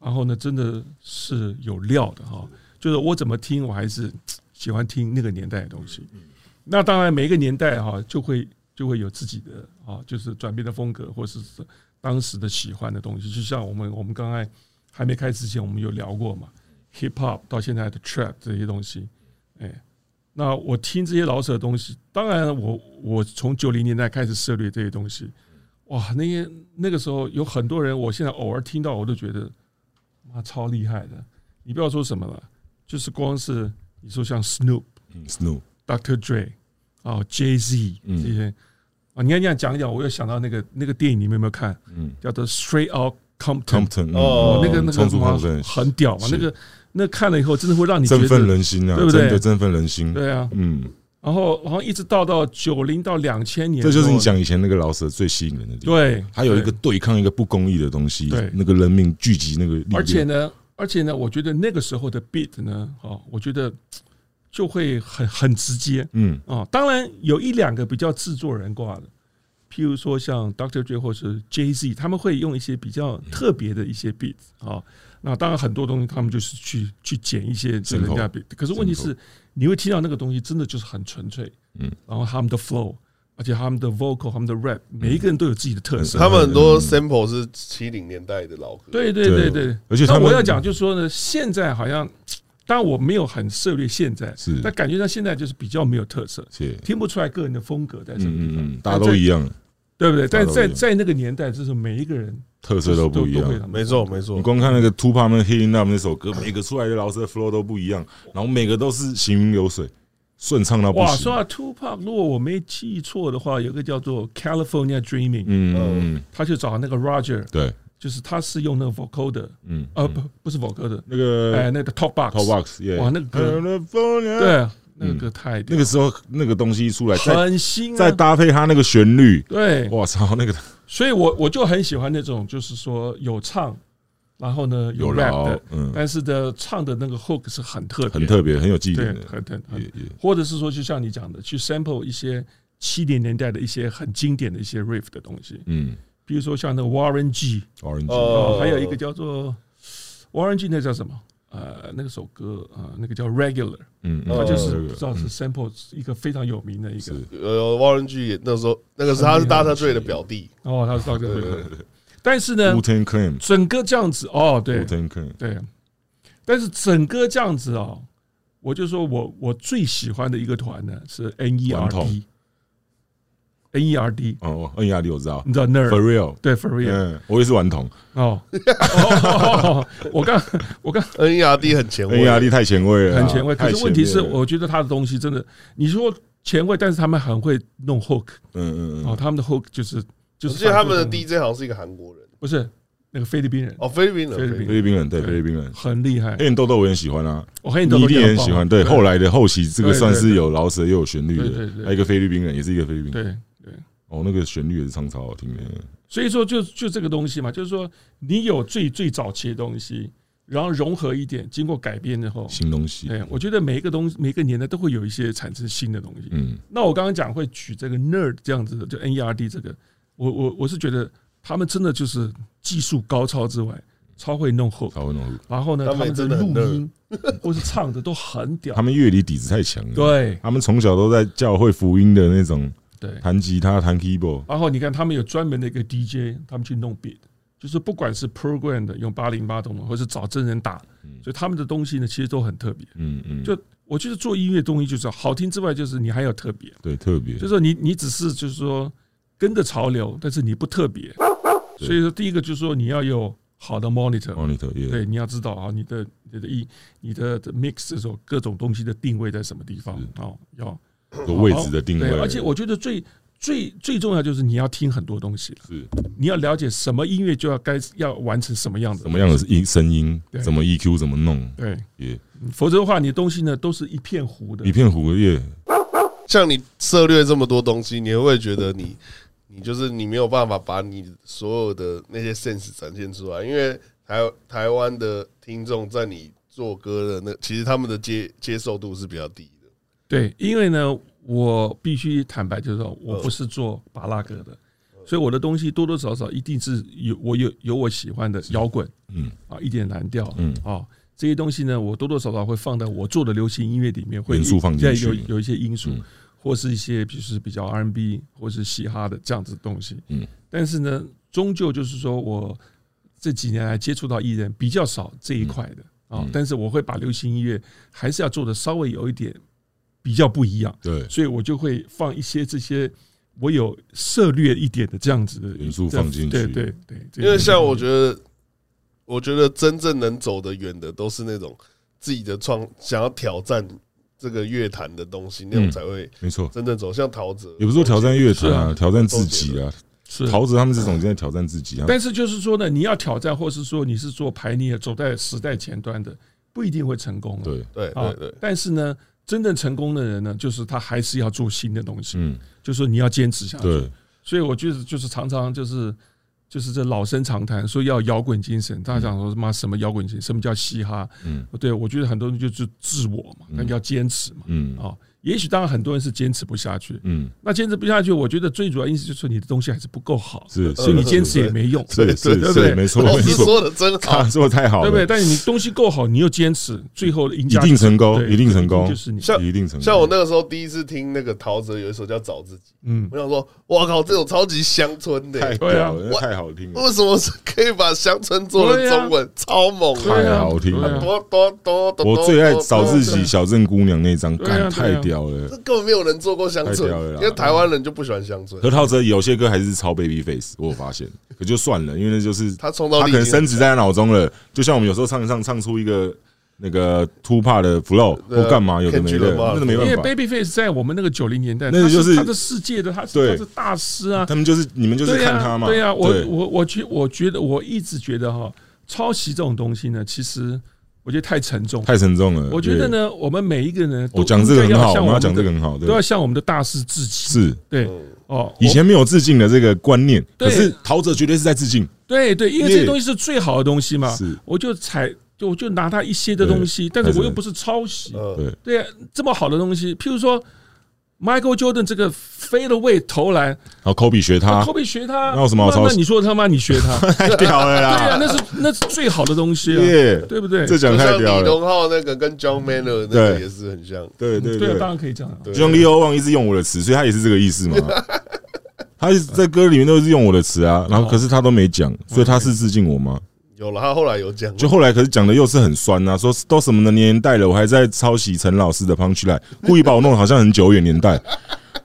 然后呢，真的是有料的哈。就是我怎么听，我还是喜欢听那个年代的东西。那当然，每一个年代哈，就会就会有自己的啊，就是转变的风格，或是当时的喜欢的东西。就像我们我们刚才还没开始之前，我们有聊过嘛，hip hop 到现在的 trap 这些东西。哎，那我听这些老舍的东西，当然我我从九零年代开始涉猎这些东西，哇，那些那个时候有很多人，我现在偶尔听到我都觉得妈超厉害的。你不要说什么了，就是光是你说像 Snoop，Snoop。Dr. Dre 啊，Jay Z 这些啊，你看这样讲一讲，我又想到那个那个电影，你们有没有看？嗯，叫做 Straight Out Compton 哦，那个那个什么很屌嘛，那个那看了以后，真的会让你振奋人心啊，对不对？振奋人心，对啊，嗯。然后，然后一直到到九零到两千年，这就是你讲以前那个老舍最吸引人的地方。对，还有一个对抗一个不公义的东西，对，那个人民聚集那个力量。而且呢，而且呢，我觉得那个时候的 beat 呢，哦，我觉得。就会很很直接，嗯啊，当然有一两个比较制作人挂的，譬如说像 Dr. Dre 或是 Jay Z，他们会用一些比较特别的一些 beat 啊。那当然很多东西他们就是去去剪一些人家 beat，可是问题是你会听到那个东西真的就是很纯粹，嗯，然后他们的 flow，而且他们的 vocal，他们的 rap，每一个人都有自己的特色。他们很多 sample 是七零年代的老歌，对对对对。而且那我要讲就是说呢，现在好像。当然我没有很涉猎现在，是，但感觉上现在就是比较没有特色，是听不出来个人的风格在什么地方，嗯，大家都一样，对不对？在在在那个年代，就是每一个人特色都不一样，没错没错。你光看那个 Tupac 那 Hitting Up 那首歌，每个出来的老师的 flow 都不一样，然后每个都是行云流水。顺畅到不行。哇，说到 Tupac，如果我没记错的话，有个叫做 California Dreaming，嗯，嗯他去找那个 Roger，对，就是他是用那个 vocoder，嗯，呃，不，不是 vocoder，那个，哎，那个 top box，top Box，哇，那个歌，对，那个歌太，那个时候那个东西一出来，很新，再搭配它那个旋律，对，我操，那个，所以我我就很喜欢那种，就是说有唱。然后呢，有 rap 的，嗯，但是的唱的那个 hook 是很特别，很特别，很有记忆点，很很很，或者是说，就像你讲的，去 sample 一些七零年代的一些很经典的一些 riff 的东西，嗯，比如说像那个 Warren G，Warren G，哦，还有一个叫做 Warren G，那叫什么？呃，那个首歌啊，那个叫 Regular，嗯，他就是不知道是 sample 一个非常有名的一个，呃，Warren G 那时候那个是他是 Dr. Dre 的表弟，哦，他是 Dr. Dre。但是呢，整个这样子哦，对。对，但是整个这样子哦，我就说我我最喜欢的一个团呢是 NERD，NERD 哦，NERD 我知道，你知道 Nerd For Real 对 For Real，我也是顽童。哦，我刚我刚 NERD 很前卫，NERD 太前卫了，很前卫。可是问题是，我觉得他的东西真的，你说前卫，但是他们很会弄 hook，嗯嗯嗯，哦，他们的 hook 就是。我记得他们的 DJ 好像是一个韩国人，不是那个菲律宾人。哦，菲律宾人，菲律宾人，对，菲律宾人。很厉害。黑人豆豆我也喜欢啊，我黑人豆豆也很喜欢。对，后来的后期这个算是有饶舌又有旋律的，还有一个菲律宾人，也是一个菲律宾。对对，哦，那个旋律也是唱超好听的。所以说，就就这个东西嘛，就是说你有最最早期的东西，然后融合一点，经过改编之后，新东西。对，我觉得每一个东西，每个年代都会有一些产生新的东西。嗯，那我刚刚讲会取这个 nerd 这样子的，就 NERD 这个。我我我是觉得他们真的就是技术高超之外，超会弄 hook，超会弄 hook。然后呢，他们的录音或是唱的都很屌。他们乐理底子太强了。对，他们从小都在教会福音的那种，对，弹吉他、弹 keyboard。然后你看，他们有专门的一个 DJ，他们去弄 beat，就是不管是 program 的用八零八动的，或是找真人打，所以他们的东西呢，其实都很特别。嗯嗯。就我觉得做音乐东西就是好听之外，就是你还要特别。对，特别。就是说你你只是就是说。跟着潮流，但是你不特别，所以说第一个就是说你要有好的 monitor，monitor，对，你要知道啊，你的你的一你的 mix 这种各种东西的定位在什么地方啊，要有位置的定位。而且我觉得最最最重要就是你要听很多东西，是你要了解什么音乐就要该要完成什么样的，什么样的音声音，怎么 EQ 怎么弄，对，也，否则的话，你的东西呢都是一片糊的，一片糊的。耶，像你涉猎这么多东西，你会不会觉得你？你就是你没有办法把你所有的那些 sense 展现出来，因为台台湾的听众在你做歌的那，其实他们的接接受度是比较低的。对，因为呢，我必须坦白，就是说我不是做巴拉格的，所以我的东西多多少少一定是有我有有我喜欢的摇滚，嗯啊，一点蓝调，嗯啊，这些东西呢，我多多少少会放在我做的流行音乐里面，会元素放进去，有有一些因素。或是一些，比如是比较 R&B 或是嘻哈的这样子的东西，嗯，但是呢，终究就是说我这几年来接触到艺人比较少这一块的啊，但是我会把流行音乐还是要做的稍微有一点比较不一样，对，所以我就会放一些这些我有涉略一点的这样子的元素放进去，对对对，因为像我觉得，我觉得真正能走得远的都是那种自己的创想要挑战。这个乐坛的东西，那种才会没错，真正走向陶喆，也不是说挑战乐坛啊，挑战自己啊。是陶喆他们这种在挑战自己啊。但是就是说呢，你要挑战，或是说你是做排列，走在时代前端的，不一定会成功。对对对对。但是呢，真正成功的人呢，就是他还是要做新的东西。嗯，就是说你要坚持下去。对。所以我就是就是常常就是。就是这老生常谈，说要摇滚精神。大家讲说妈什么摇滚精神？什么叫嘻哈？嗯，对，我觉得很多人就是自我嘛，那要坚持嘛。嗯，啊，也许当然很多人是坚持不下去，嗯，那坚持不下去，我觉得最主要意思就是你的东西还是不够好，是，所以你坚持也没用，是是，对不对？没错，你说的真好，说的太好了，对不对？但是你东西够好，你又坚持，最后赢家一定成功，一定成功，就是你，像一定成功。像我那个时候第一次听那个陶喆有一首叫《找自己》，嗯，我想说，哇靠，这种超级乡村的，太屌了，太好听了。为什么是可以把乡村做的中文超猛？太好听了，多多多多。我最爱《找自己》小镇姑娘那张，感太屌了，这根本没有人做过乡村，因为台湾人就不喜欢乡村。何陶喆有些歌还是超 Babyface，我有发现，可就算了，因为那就是他创造力，他可能深植在他脑中了。就像我们有时候唱一唱，唱出一个那个 Tupac 的 flow 或干嘛，有的没的，那个没办法。因为 Babyface 在我们那个九零年代，那个就是他的世界的，他是他是大师啊。他们就是你们就是看他嘛。对呀，我我我觉我觉得我一直觉得哈，抄袭这种东西呢，其实。我觉得太沉重，太沉重了。我觉得呢，我们每一个人，我讲这个很好，我们要讲这个很好，都要向我们的大师致敬。是，对，哦，以前没有致敬的这个观念，可是陶喆绝对是在致敬。对对，因为这些东西是最好的东西嘛，是，我就采，就我就拿他一些的东西，但是我又不是抄袭，对。对啊，这么好的东西，譬如说。Michael Jordan 这个 fade away 投篮，然后 Kobe 学他，Kobe 学他，那有什么好抄袭？那你说他妈你学他，太屌了啦！对啊，那是那是最好的东西啊，对不对？这讲太屌了。李荣浩那个跟 John Maynard 那个也是很像，对对对，当然可以这样。就像 Leo Wang 一直用我的词，所以他也是这个意思嘛。他在歌里面都是用我的词啊，然后可是他都没讲，所以他是致敬我吗？有了，他后来有讲，就后来可是讲的又是很酸啊，说都什么的年代了，我还在抄袭陈老师的 Punchline，故意把我弄得好像很久远年代。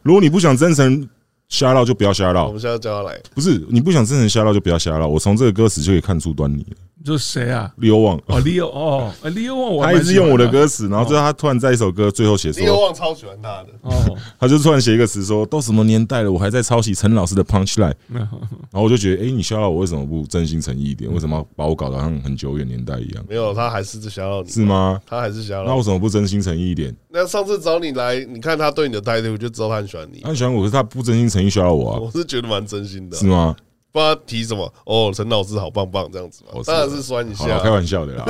如果你不想真诚瞎唠，就不要瞎唠。我们现在叫他来，不是你不想真诚瞎唠，就不要瞎唠。我从这个歌词就可以看出端倪了。就是谁啊？Leo Wang 哦，Leo 哦，Leo Wang，他一直用我的歌词，然后最后他突然在一首歌最后写说，Leo Wang 超喜欢他的哦，他就突然写一个词说，都什么年代了，我还在抄袭陈老师的 Punchline，然后我就觉得，哎，你笑到我为什么不真心诚意一点？为什么把我搞得像很久远年代一样？没有，他还是在笑到你，是吗？他还是笑到，那为什么不真心诚意一点？那上次找你来，你看他对你的态度，我就知道他很喜欢你。他喜欢我，可是他不真心诚意需要我啊，我是觉得蛮真心的，是吗？不知道提什么哦，陈老师好棒棒这样子嘛，当然是酸一下，开玩笑的啦。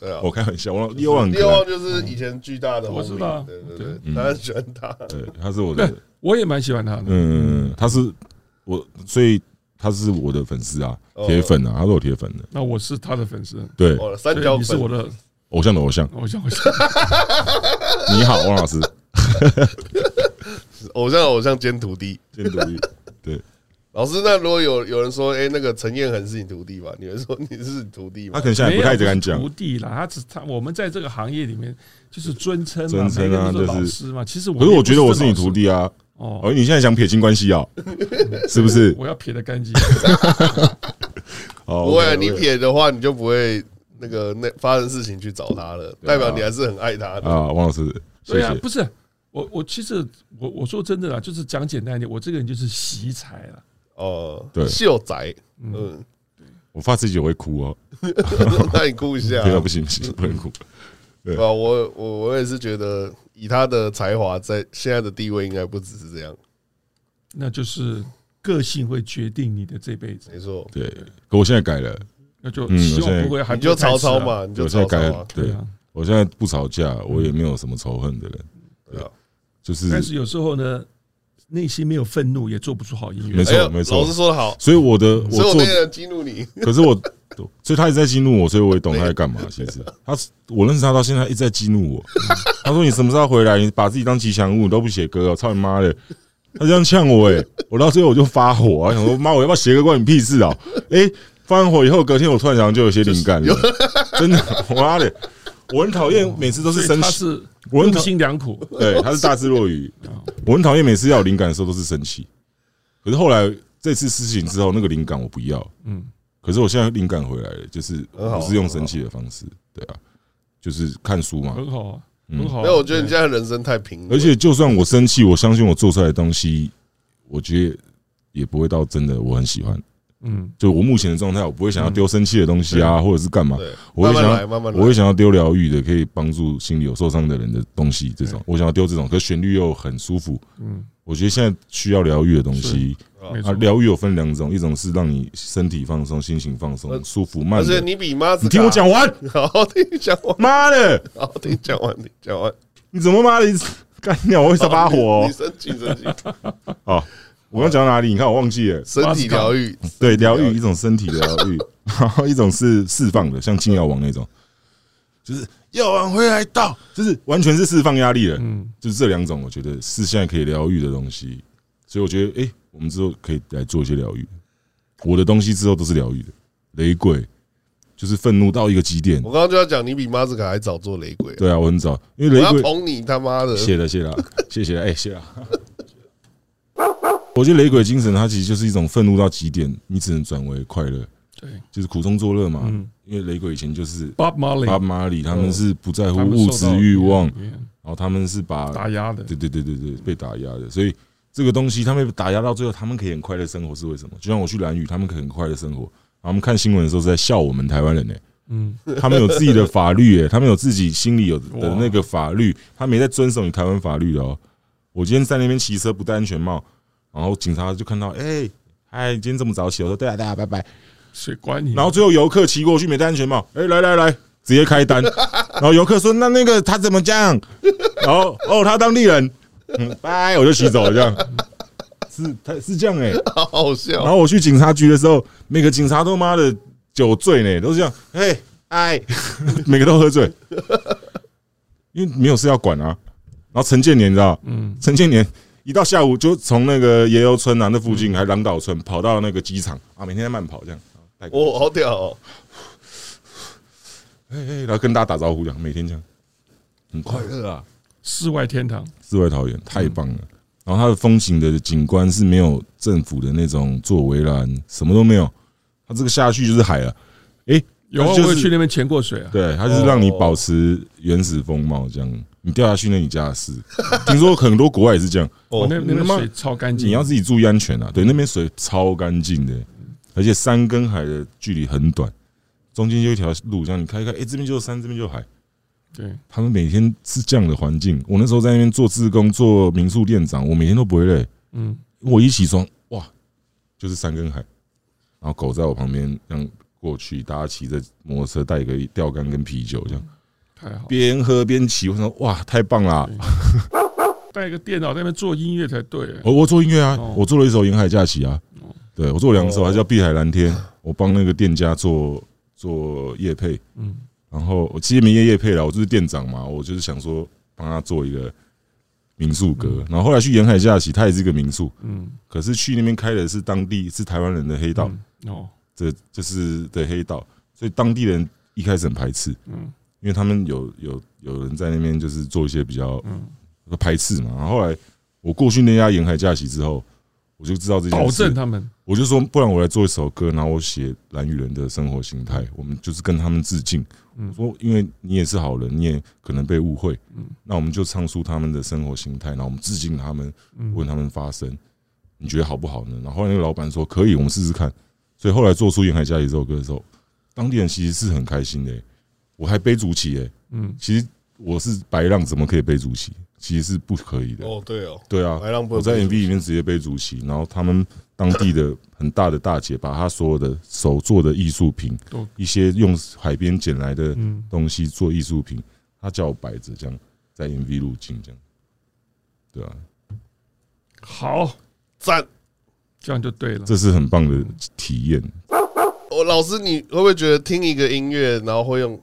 对啊，我开玩笑，我 Leo Wang，Leo Wang 就是以前巨大的，我知道，对对对，他很喜欢他，对，他是我的，我也蛮喜欢他的，嗯，他是我，所以他是我的粉丝啊，铁粉啊，他是我铁粉的，那我是他的粉丝，对，三角，你是我的偶像的偶像，偶像偶像，你好，王老师，偶像偶像兼徒弟，兼徒弟，对。老师，那如果有有人说，哎，那个陈彦恒是你徒弟吧？你会说你是你徒弟吗？他可能现在不太敢讲徒弟啦，他只他我们在这个行业里面就是尊称尊称啊，就是老师嘛。其实我可是我觉得我是你徒弟啊。哦，而你现在想撇清关系啊？是不是？我要撇的干净。不会，你撇的话，你就不会那个那发生事情去找他了，代表你还是很爱他的啊，王老师。对啊，不是我我其实我我说真的啦，就是讲简单一点，我这个人就是惜才啊。哦，对，秀才，嗯，我发自己会哭哦，那你哭一下，不行不行，不能哭。对啊，我我我也是觉得，以他的才华，在现在的地位应该不只是这样。那就是个性会决定你的这辈子，没错。对，可我现在改了，那就希望不会，你就曹操嘛，你就曹操啊。对啊，我现在不吵架，我也没有什么仇恨的人。对啊，就是，但是有时候呢。内心没有愤怒，也做不出好音乐。没错，没错，老师说的好。所以我的，我做激怒你。可是我，所以他一直在激怒我，所以我也懂他在干嘛。其实他，我认识他到现在一直在激怒我。他说：“你什么时候回来？你把自己当吉祥物，你都不写歌哦，操你妈的！”他这样呛我，哎，我到最后我就发火啊，想说：“妈，我要不要写歌关你屁事啊？”哎，发完火以后，隔天我突然想就有些灵感了，真的，妈的，我很讨厌每次都是生气。我很心良苦，对，他是大智若愚。我很讨厌每次要有灵感的时候都是生气，可是后来这次事情之后，那个灵感我不要。嗯，可是我现在灵感回来了，就是不是用生气的方式，对啊，就是看书嘛，很好啊，很好。没有我觉得你现在人生太平，而且就算我生气，我相信我做出来的东西，我觉得也不会到真的我很喜欢。嗯，就我目前的状态，我不会想要丢生气的东西啊，或者是干嘛？我会想要，我会想要丢疗愈的，可以帮助心里有受伤的人的东西。这种我想要丢这种，可旋律又很舒服。嗯，我觉得现在需要疗愈的东西啊，疗愈有分两种，一种是让你身体放松、心情放松、舒服、慢。而且你比妈子，你听我讲完，好好听讲完。妈的，好好听讲完，你讲完，你怎么妈的？干掉我会发火。你生气生气。好，我刚讲到哪里？你看我忘记了。身体疗愈，对，疗愈一种身体的疗愈，然后一种是释放的，像金药王那种，就是药王回来到，就是完全是释放压力了。嗯，就是这两种，我觉得是现在可以疗愈的东西。所以我觉得，哎，我们之后可以来做一些疗愈。我的东西之后都是疗愈的，雷鬼。就是愤怒到一个极点。我刚刚就要讲，你比马斯卡还早做雷鬼。对啊，我很早，因为雷鬼。捧你他妈的！谢了谢了，谢谢哎谢了。我觉得雷鬼精神，它其实就是一种愤怒到极点，你只能转为快乐。对，就是苦中作乐嘛。因为雷鬼以前就是 Bob Marley，Bob Marley 他们是不在乎物质欲望，然后他们是把打压的，对对对对对，被打压的。所以这个东西，他们打压到最后，他们可以很快乐生活，是为什么？就像我去蓝屿，他们可以很快乐生活。我们看新闻的时候是在笑我们台湾人呢，嗯，他们有自己的法律，哎，他们有自己心里有的那个法律，他没在遵守你台湾法律的哦。我今天在那边骑车不戴安全帽，然后警察就看到，哎，嗨，今天这么早起，我说对啊对啊，拜拜，谁管你？然后最后游客骑过去没戴安全帽，哎，来来来，直接开单，然后游客说，那那个他怎么这样？然后哦，他当地人，嗯，拜，我就骑走了这样。是，他是这样哎、欸，好好笑。然后我去警察局的时候，每个警察都妈的酒醉呢，都是这样，哎哎，每个都喝醉，因为没有事要管啊。然后陈建年你知道，嗯，陈建年一到下午就从那个野游村啊那附近，还狼岛村跑到那个机场啊，每天在慢跑这样。哦，好屌哦！哎哎，然后跟大家打招呼这样，每天这样，很快乐啊。世外天堂，世外桃源，太棒了。然后它的风景的景观是没有政府的那种做围栏，什么都没有。它这个下去就是海了。哎，有啊，我会去那边潜过水啊。对，它就是让你保持原始风貌，这样你掉下去那你家的事。听说很多国外也是这样。哦，那那边水超干净，你要自己注意安全啊。对，那边水超干净的，而且山跟海的距离很短，中间就一条路，这样你开一开，哎，这边就是山，这边就是海。对，他们每天是这样的环境。我那时候在那边做志工，做民宿店长，我每天都不会累。嗯，我一起床，哇，就是山跟海，然后狗在我旁边这样过去，大家骑着摩托车，带一个钓竿跟啤酒，这样太好，边喝边骑。我说哇，太棒了！带一个电脑在那边做音乐才对。我我做音乐啊，我做了一首《沿海假期》啊，对我做了两首，还叫《碧海蓝天》，我帮那个店家做做夜配。嗯。然后我其实没夜夜配了，我就是店长嘛，我就是想说帮他做一个民宿歌。然后后来去沿海假期，他也是一个民宿，嗯，可是去那边开的是当地是台湾人的黑道，哦，这就是的黑道，所以当地人一开始很排斥，嗯，因为他们有有有人在那边就是做一些比较嗯排斥嘛。然后后来我过去那家沿海假期之后。我就知道这件事，保证他们。我就说，不然我来做一首歌，然后我写兰屿人的生活形态，我们就是跟他们致敬。嗯，说因为你也是好人，你也可能被误会，嗯，那我们就唱出他们的生活形态，然后我们致敬他们，问他们发声，你觉得好不好呢？然后后来那个老板说可以，我们试试看。所以后来做出《沿海假期》这首歌的时候，当地人其实是很开心的。我还背竹旗，哎，嗯，其实我是白浪，怎么可以背竹旗？其实是不可以的。哦，对哦，对啊，我在 MV 里面直接背竹旗，然后他们当地的很大的大姐把她所有的手做的艺术品，一些用海边捡来的东西做艺术品，她叫我摆着这样在 MV 路径这样，对啊，好赞，这样就对了，这是很棒的体验。我老师，你会不会觉得听一个音乐，然后会用，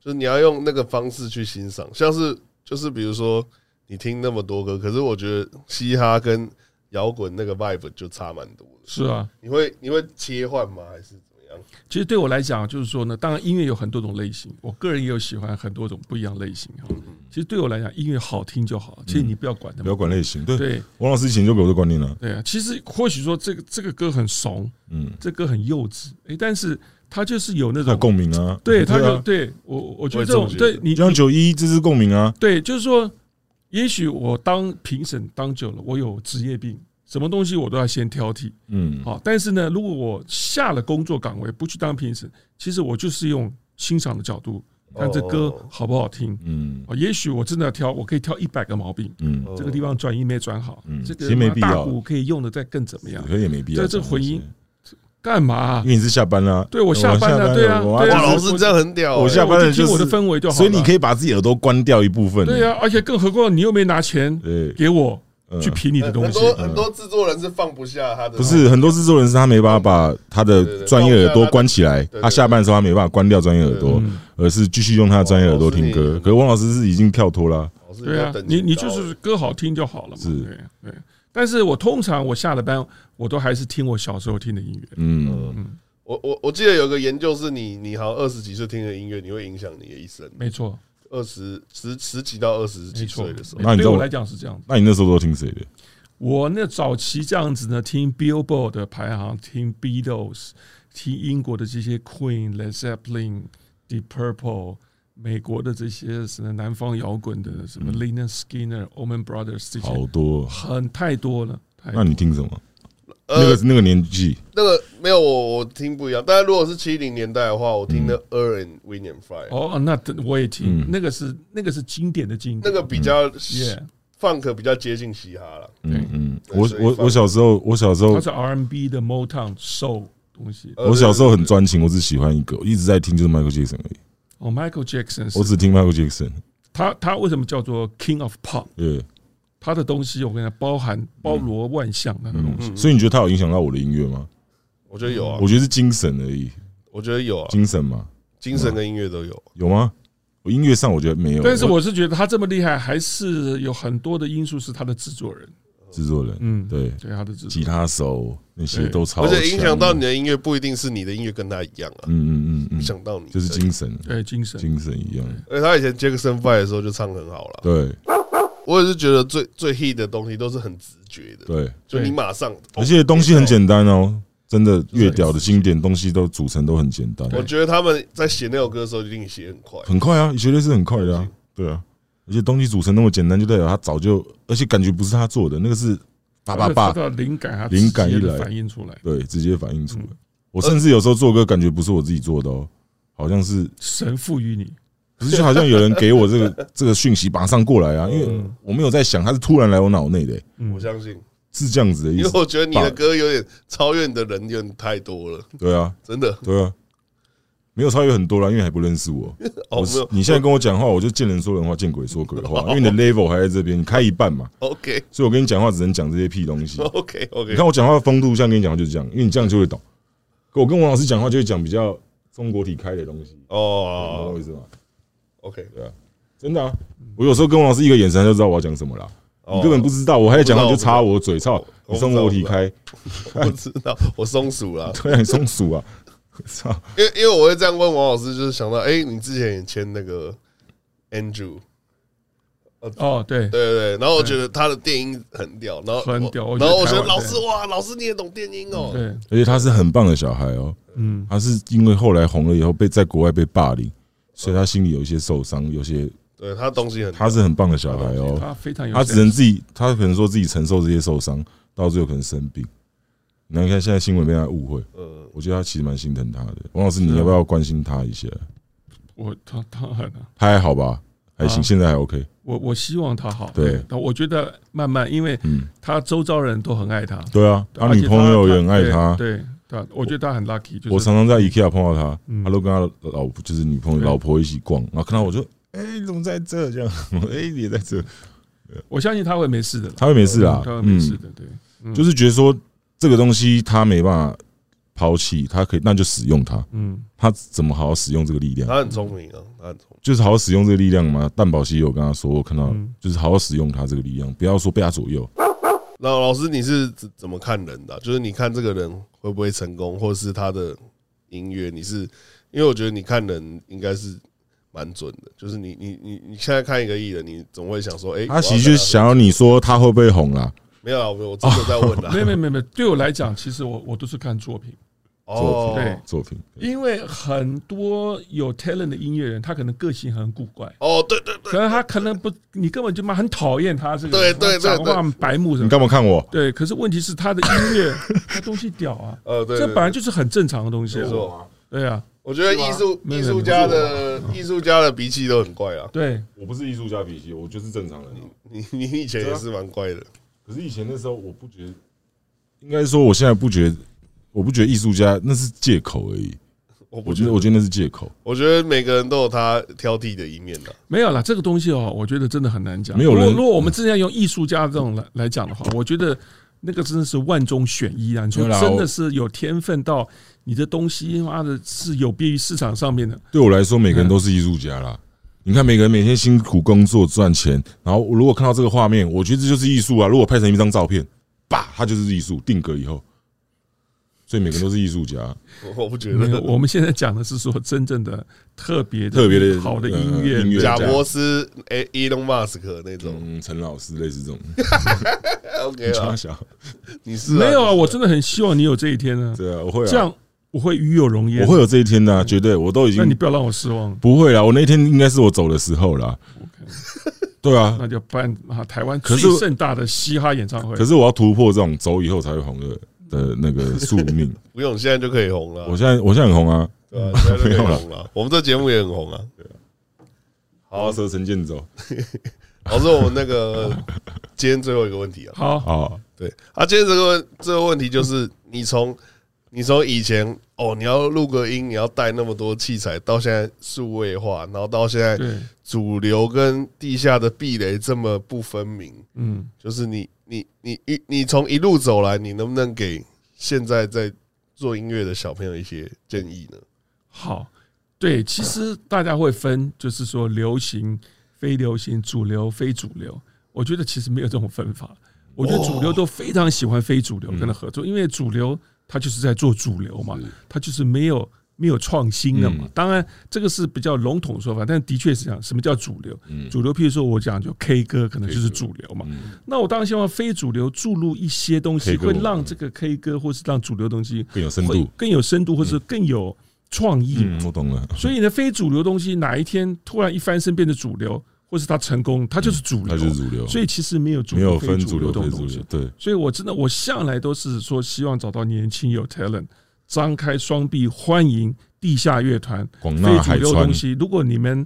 就是你要用那个方式去欣赏，像是就是比如说。你听那么多歌，可是我觉得嘻哈跟摇滚那个 vibe 就差蛮多的。是啊，你会你会切换吗？还是样？其实对我来讲，就是说呢，当然音乐有很多种类型，我个人也有喜欢很多种不一样类型哈。其实对我来讲，音乐好听就好，其实你不要管它，不要管类型。对，对，王老师以前就给我的观念了。对啊，其实或许说这个这个歌很怂，嗯，这歌很幼稚，哎，但是他就是有那种共鸣啊。对，他就对我我觉得这种对你像九一这是共鸣啊。对，就是说。也许我当评审当久了，我有职业病，什么东西我都要先挑剔，嗯，好。但是呢，如果我下了工作岗位不去当评审，其实我就是用欣赏的角度看这歌好不好听，嗯。也许我真的要挑，我可以挑一百个毛病，嗯，这个地方转音没转好，嗯，这个大鼓可以用的再更怎么样？可也没必要。在这混音，干嘛？因为你是下班了。对，我下班了。对啊，哇，老师这样很屌。我下班了就是我的氛围就好。所以你可以把自己耳朵关掉一部分。对啊，而且更何况你又没拿钱给我去评你的东西。很多很多制作人是放不下他的。不是很多制作人是他没办法把他的专业耳朵关起来，他下班的时候他没办法关掉专业耳朵，而是继续用他的专业耳朵听歌。可是王老师是已经跳脱了。对啊，你你就是歌好听就好了嘛。是，对。但是我通常我下了班，我都还是听我小时候听的音乐。嗯嗯，我我我记得有个研究是你你好像二十几岁听的音乐，你会影响你的一生。没错，二十十十几到二十几岁的时候，那对我来讲是这样。那你那时候都听谁的？我那早期这样子呢，听 Billboard 的排行，听 Beatles，听英国的这些 Queen、Led Zeppelin、Deep Purple。美国的这些什么南方摇滚的，什么 Lynyrd Skynyrd、Allman Brothers 这些，好多，很太多了。那你听什么？那个是那个年纪，那个没有我我听不一样。但是如果是七零年代的话，我听的 Earth Wind and Fire。哦，那我也听，那个是那个是经典的经典，那个比较 Funk 比较接近嘻哈了。嗯嗯，我我我小时候我小时候，它是 R&B 的 Motown Soul 东西。我小时候很专情，我只喜欢一个，我一直在听就是 Michael Jackson 而已。哦，Michael Jackson，我只听 Michael Jackson。他他为什么叫做 King of Pop？对，他的东西我跟你讲，包含包罗万象那个东西。所以你觉得他有影响到我的音乐吗？我觉得有啊，我觉得是精神而已。我觉得有啊，精神嘛，精神跟音乐都有，有吗？我音乐上我觉得没有，但是我是觉得他这么厉害，还是有很多的因素是他的制作人。制作人，嗯，对，对，他的吉他手那些都超，而且影响到你的音乐不一定是你的音乐跟他一样啊，嗯嗯嗯，影响到你就是精神，对，精神，精神一样。而且他以前 Jackson Five 的时候就唱很好了，对，我也是觉得最最 hit 的东西都是很直觉的，对，就你马上，而且东西很简单哦，真的越屌的经典东西都组成都很简单。我觉得他们在写那首歌的时候一定写很快，很快啊，绝对是很快的啊，对啊，而且东西组成那么简单，就代表他早就，而且感觉不是他做的，那个是。叭叭叭，灵感，灵感一来。反映出来，对，直接反映出来。我甚至有时候做歌，感觉不是我自己做的哦，好像是神赋予你，不是就好像有人给我这个 这个讯息马上过来啊，因为我没有在想，他是突然来我脑内的。我相信是这样子的意思，因为我觉得你的歌有点超越你的人有点太多了。对啊，真的，对啊。没有超越很多了，因为还不认识我。我你现在跟我讲话，我就见人说人话，见鬼说鬼话。因为你的 level 还在这边，你开一半嘛。OK，所以我跟你讲话只能讲这些屁东西。OK OK，你看我讲话的风度，像跟你讲话就是这样，因为你这样就会懂。可我跟王老师讲话就会讲比较中国体开的东西。哦，懂我意思吗？OK，对啊，真的啊。我有时候跟王老师一个眼神就知道我要讲什么了。你根本不知道，我还在讲话就插我嘴，操！你松我体开，我知道，我松鼠了。对啊，你松鼠啊。操！因为因为我会这样问王老师，就是想到，哎，你之前也签那个 Andrew，哦，对对对，然后我觉得他的电音很屌，然后很屌，然后我觉得老师哇，老师你也懂电音哦，对，而且他是很棒的小孩哦，嗯，他是因为后来红了以后被在国外被霸凌，所以他心里有一些受伤，有些对他东西很，他是很棒的小孩哦，他非常有，他只能自己，他可能说自己承受这些受伤，到最后可能生病。那你看现在新闻被他误会，呃，我觉得他其实蛮心疼他的。王老师，你要不要关心他一下？我他他还他还好吧？还行，现在还 OK。我我希望他好。对，但我觉得慢慢，因为他周遭人都很爱他。对啊，他女朋友也很爱他。对对，我觉得他很 lucky。我常常在 IKEA 碰到他，他都跟他老婆就是女朋友老婆一起逛，然后看到我就，哎，你怎么在这？这样，哎，你也在这。我相信他会没事的，他会没事啊，他会没事的。对，就是觉得说。这个东西他没办法抛弃，他可以那就使用它。嗯，他怎么好好使用这个力量？他很聪明啊，他很聪明，就是好好使用这个力量嘛。蛋堡西有跟他说，我看到就是好好使用他这个力量，不要说被他左右。那老师你是怎么看人的？就是你看这个人会不会成功，或是他的音乐？你是因为我觉得你看人应该是蛮准的。就是你你你你现在看一个艺人，你总会想说，哎，他其实就是想要你说他会不会红啦。没有啊，我我真的在问啊。没有没有没有，对我来讲，其实我我都是看作品。哦，对，作品。因为很多有 talent 的音乐人，他可能个性很古怪。哦，对对对。可能他可能不，你根本就妈很讨厌他这个。对对对。讲话白目什么？你干嘛看我？对，可是问题是他的音乐，他东西屌啊。呃，对。这本来就是很正常的东西。啊。对啊。我觉得艺术艺术家的艺术家的脾气都很怪啊。对，我不是艺术家脾气，我就是正常人。你你以前也是蛮怪的。可是以前那时候，我不觉得，应该说我现在不觉得我不觉得艺术家那是借口而已。我不觉得，我觉得那是借口。我觉得每个人都有他挑剔的一面的。没有啦，这个东西哦，我觉得真的很难讲。没有人，如果我们真的要用艺术家这种来来讲的话，我觉得那个真的是万中选一啊！你说真的是有天分到你的东西，妈的是有别于市场上面的。对我来说，每个人都是艺术家啦。你看，每个人每天辛苦工作赚钱，然后如果看到这个画面，我觉得这就是艺术啊！如果拍成一张照片，叭，它就是艺术，定格以后。所以每个人都是艺术家，我不觉得。我们现在讲的是说真正的特别特别的好的音乐，贾博斯、诶，Elon Musk 那种，陈老师类似这种。OK 啊，你是没有啊？我真的很希望你有这一天呢。对啊，我会这样，我会与有荣焉。我会有这一天的，绝对，我都已经。那你不要让我失望。不会啊，我那天应该是我走的时候了。对啊，那就办啊，台湾最盛大的嘻哈演唱会。可是我要突破这种走以后才会红的。的那个宿命，不用，现在就可以红了。我现在我现在很红啊，对啊，现在就可以红了。我们这节目也很红啊，对啊。好，蛇神剑走。老师，我们那个今天最后一个问题啊，好，好，对啊，今天这个这个问题就是，你从你说以前哦，你要录个音，你要带那么多器材，到现在数位化，然后到现在主流跟地下的壁垒这么不分明，嗯，就是你。你你一你从一路走来，你能不能给现在在做音乐的小朋友一些建议呢？好，对，其实大家会分，就是说流行、非流行、主流、非主流。我觉得其实没有这种分法。我觉得主流都非常喜欢非主流跟他合作，因为主流他就是在做主流嘛，他就是没有。没有创新的嘛？当然，这个是比较笼统说法，但的确是这样。什么叫主流？主流，譬如说我讲就 K 歌，可能就是主流嘛。那我当然希望非主流注入一些东西，会让这个 K 歌或是让主流东西更有深度，更有深度，或是更有创意。我懂了。所以呢，非主流东西哪一天突然一翻身变成主流，或是他成功，他就是主流。他就是主流。所以其实没有主流非主流这种东西。对。所以我真的，我向来都是说，希望找到年轻有 talent，张开双臂欢迎。地下乐团、非主流东西，如果你们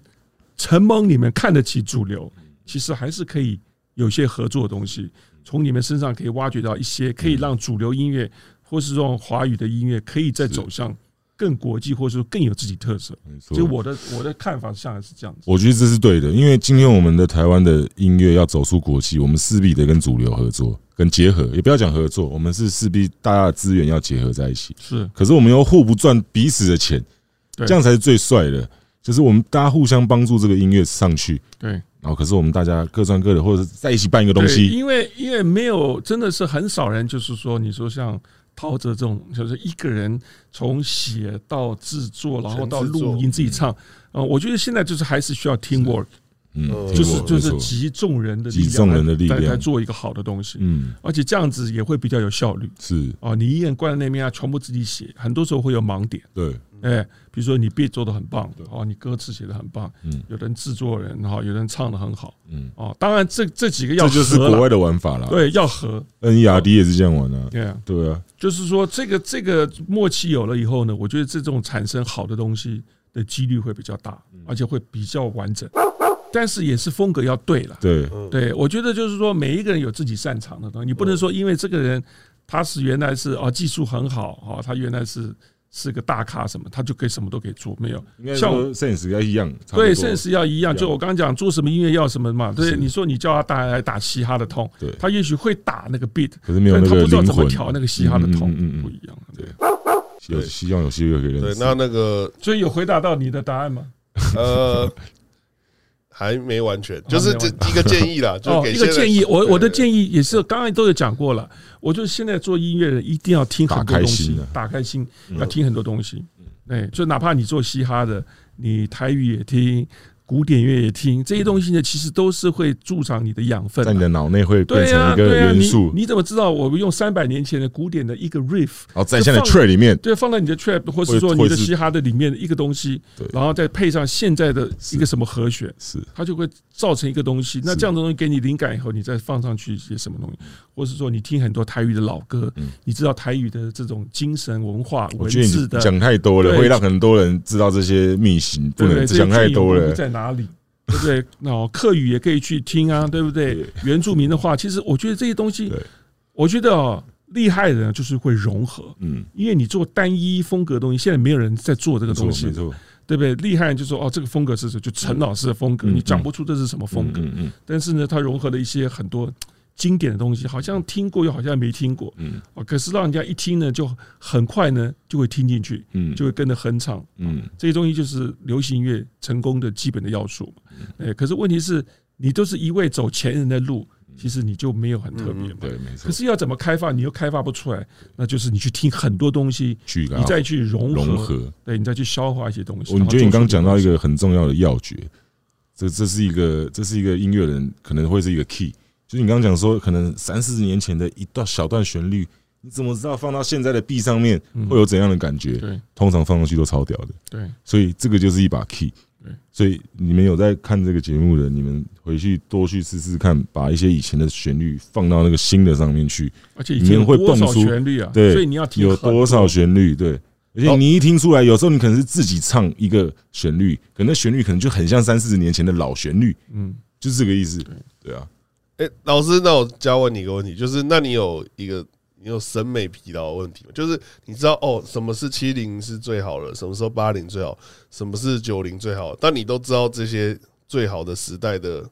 承蒙你们看得起主流，其实还是可以有些合作的东西，从你们身上可以挖掘到一些，可以让主流音乐或是这种华语的音乐，可以再走向更国际，或者说更有自己特色。所以我的我的看法向来是这样子。我觉得这是对的，因为今天我们的台湾的音乐要走出国际，我们势必得跟主流合作。跟结合，也不要讲合作，我们是势必大家的资源要结合在一起。是，可是我们又互不赚彼此的钱，这样才是最帅的。就是我们大家互相帮助这个音乐上去。对，然后可是我们大家各赚各的，或者是在一起办一个东西。因为因为没有，真的是很少人，就是说，你说像陶喆这种，就是一个人从写到制作，然后到录音自己唱。呃，我觉得现在就是还是需要 teamwork。嗯，就是就是集众人的力量，集众人的力量来做一个好的东西。嗯，而且这样子也会比较有效率。是啊，你一个人关在那边啊，全部自己写，很多时候会有盲点。对，哎，比如说你 beat 做的很棒，哦，你歌词写的很棒，嗯，有人制作人哈，有人唱的很好，嗯，哦，当然这这几个要合，这就是国外的玩法了。对，要合。NERD 也是这样玩的。对啊，对啊，就是说这个这个默契有了以后呢，我觉得这种产生好的东西的几率会比较大，而且会比较完整。但是也是风格要对了，对。对，我觉得就是说每一个人有自己擅长的东西，你不能说因为这个人他是原来是哦技术很好哦，他原来是是个大咖什么，他就可以什么都可以做，没有。像 sense 要一样，对摄影师要一样。就我刚刚讲做什么音乐要什么嘛，对，你说你叫他打来打嘻哈的痛，他也许会打那个 beat，可是没有那个他不知道怎么调那个嘻哈的痛，不一样。对，有希望有机会可以认识。对，那那个所以有回答到你的答案吗？呃。还没完全，就是这一个建议啦，就给一个建议。我我的建议也是刚刚都有讲过了。我就是现在做音乐的一定要听很多东西，打开心，要听很多东西。哎，就哪怕你做嘻哈的，你台语也听。古典乐也听这些东西呢，其实都是会助长你的养分，在你的脑内会变成一个元素。你怎么知道我们用三百年前的古典的一个 riff，然后在现在 trap 里面，对，放在你的 trap 或是说你的嘻哈的里面的一个东西，然后再配上现在的一个什么和弦，是它就会造成一个东西。那这样的东西给你灵感以后，你再放上去一些什么东西，或是说你听很多台语的老歌，你知道台语的这种精神文化文字的讲太多了，会让很多人知道这些秘辛，不能讲太多了。哪里，对不对？那 客语也可以去听啊，对。不对？原住民的话，其实我觉得这些东西，我觉得哦，厉害的人就是会融合，嗯，因为你做单一风格的东西，现在没有人在做这个东西，对不对？厉害就说哦，这个风格是？就陈老师的风格，你讲不出这是什么风格，嗯，但是呢，他融合了一些很多经典的东西，好像听过又好像没听过，嗯，可是让人家一听呢，就很快呢就会听进去，嗯，就会跟着哼唱，嗯，这些东西就是流行音乐成功的基本的要素，哎，可是问题是，你都是一味走前人的路。其实你就没有很特别嘛，对，没错。可是要怎么开发，你又开发不出来，那就是你去听很多东西，你再去融合，融合，对，你再去消化一些东西。我觉得你刚刚讲到一个很重要的要诀，这这是一个这是一个音乐人可能会是一个 key，就是你刚刚讲说，可能三四十年前的一段小段旋律，你怎么知道放到现在的 beat 上面会有怎样的感觉？对，通常放上去都超屌的。对，所以这个就是一把 key。所以你们有在看这个节目的，你们回去多去试试看，把一些以前的旋律放到那个新的上面去，而且里面会蹦出旋律啊。对，所以你要听有多少旋律？对，而且你一听出来，有时候你可能是自己唱一个旋律，可能旋律可能就很像三四十年前的老旋律，嗯，就是这个意思。对啊。哎，老师，那我再问你一个问题，就是那你有一个。你有审美疲劳的问题吗？就是你知道哦，什么是七零是最好的，什么时候八零最好，什么是九零最好？但你都知道这些最好的时代的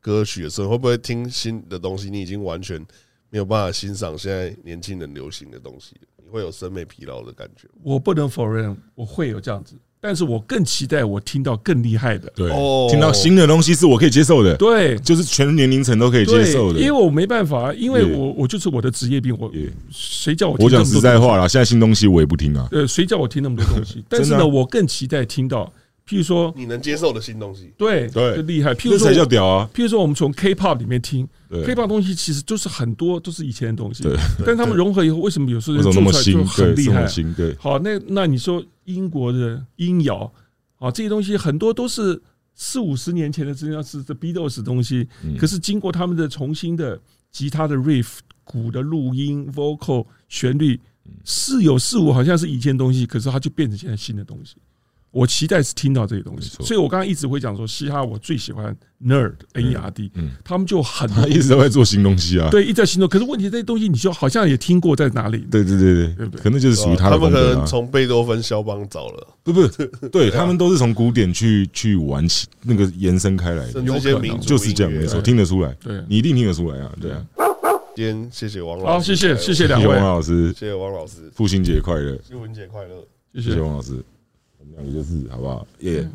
歌曲的时候，会不会听新的东西？你已经完全没有办法欣赏现在年轻人流行的东西，你会有审美疲劳的感觉？我不能否认，我会有这样子。但是我更期待我听到更厉害的，对，听到新的东西是我可以接受的，对，就是全年龄层都可以接受的。因为我没办法，因为我我就是我的职业病，我谁叫我我讲实在话啦，现在新东西我也不听啊。呃，谁叫我听那么多东西？但是呢，我更期待听到，譬如说你能接受的新东西，对对，厉害。譬如说，才叫屌啊！譬如说，我们从 K-pop 里面听，K-pop 东西其实就是很多都是以前的东西，对，但他们融合以后，为什么有时候做出来就很厉害？对，好，那那你说英国的音谣。啊，这些东西很多都是四五十年前的，真的是这 Beatles 东西。可是经过他们的重新的吉他的 riff、鼓的录音、vocal 旋律，似有似无，好像是以前的东西，可是它就变成现在新的东西。我期待是听到这些东西，所以我刚刚一直会讲说，嘻哈我最喜欢 Nerd N E R D，嗯，他们就很 他一直都在做新东西啊，对，一直在新东西。可是问题这些东西，你就好像也听过在哪里？对对对对，可能就是属于他的风格。他们可能从贝多芬、肖邦找了，不不，对他们都是从古典去去玩起，那个延伸开来的，有些名就是这样，没错，听得出来，对，你一定听得出来啊，对啊。今天谢谢王老师，好，谢谢谢谢两位。王老师，谢谢王老师，父亲节快乐，父亲节快乐，谢谢王老师。两个就是好不好？耶、yeah 嗯。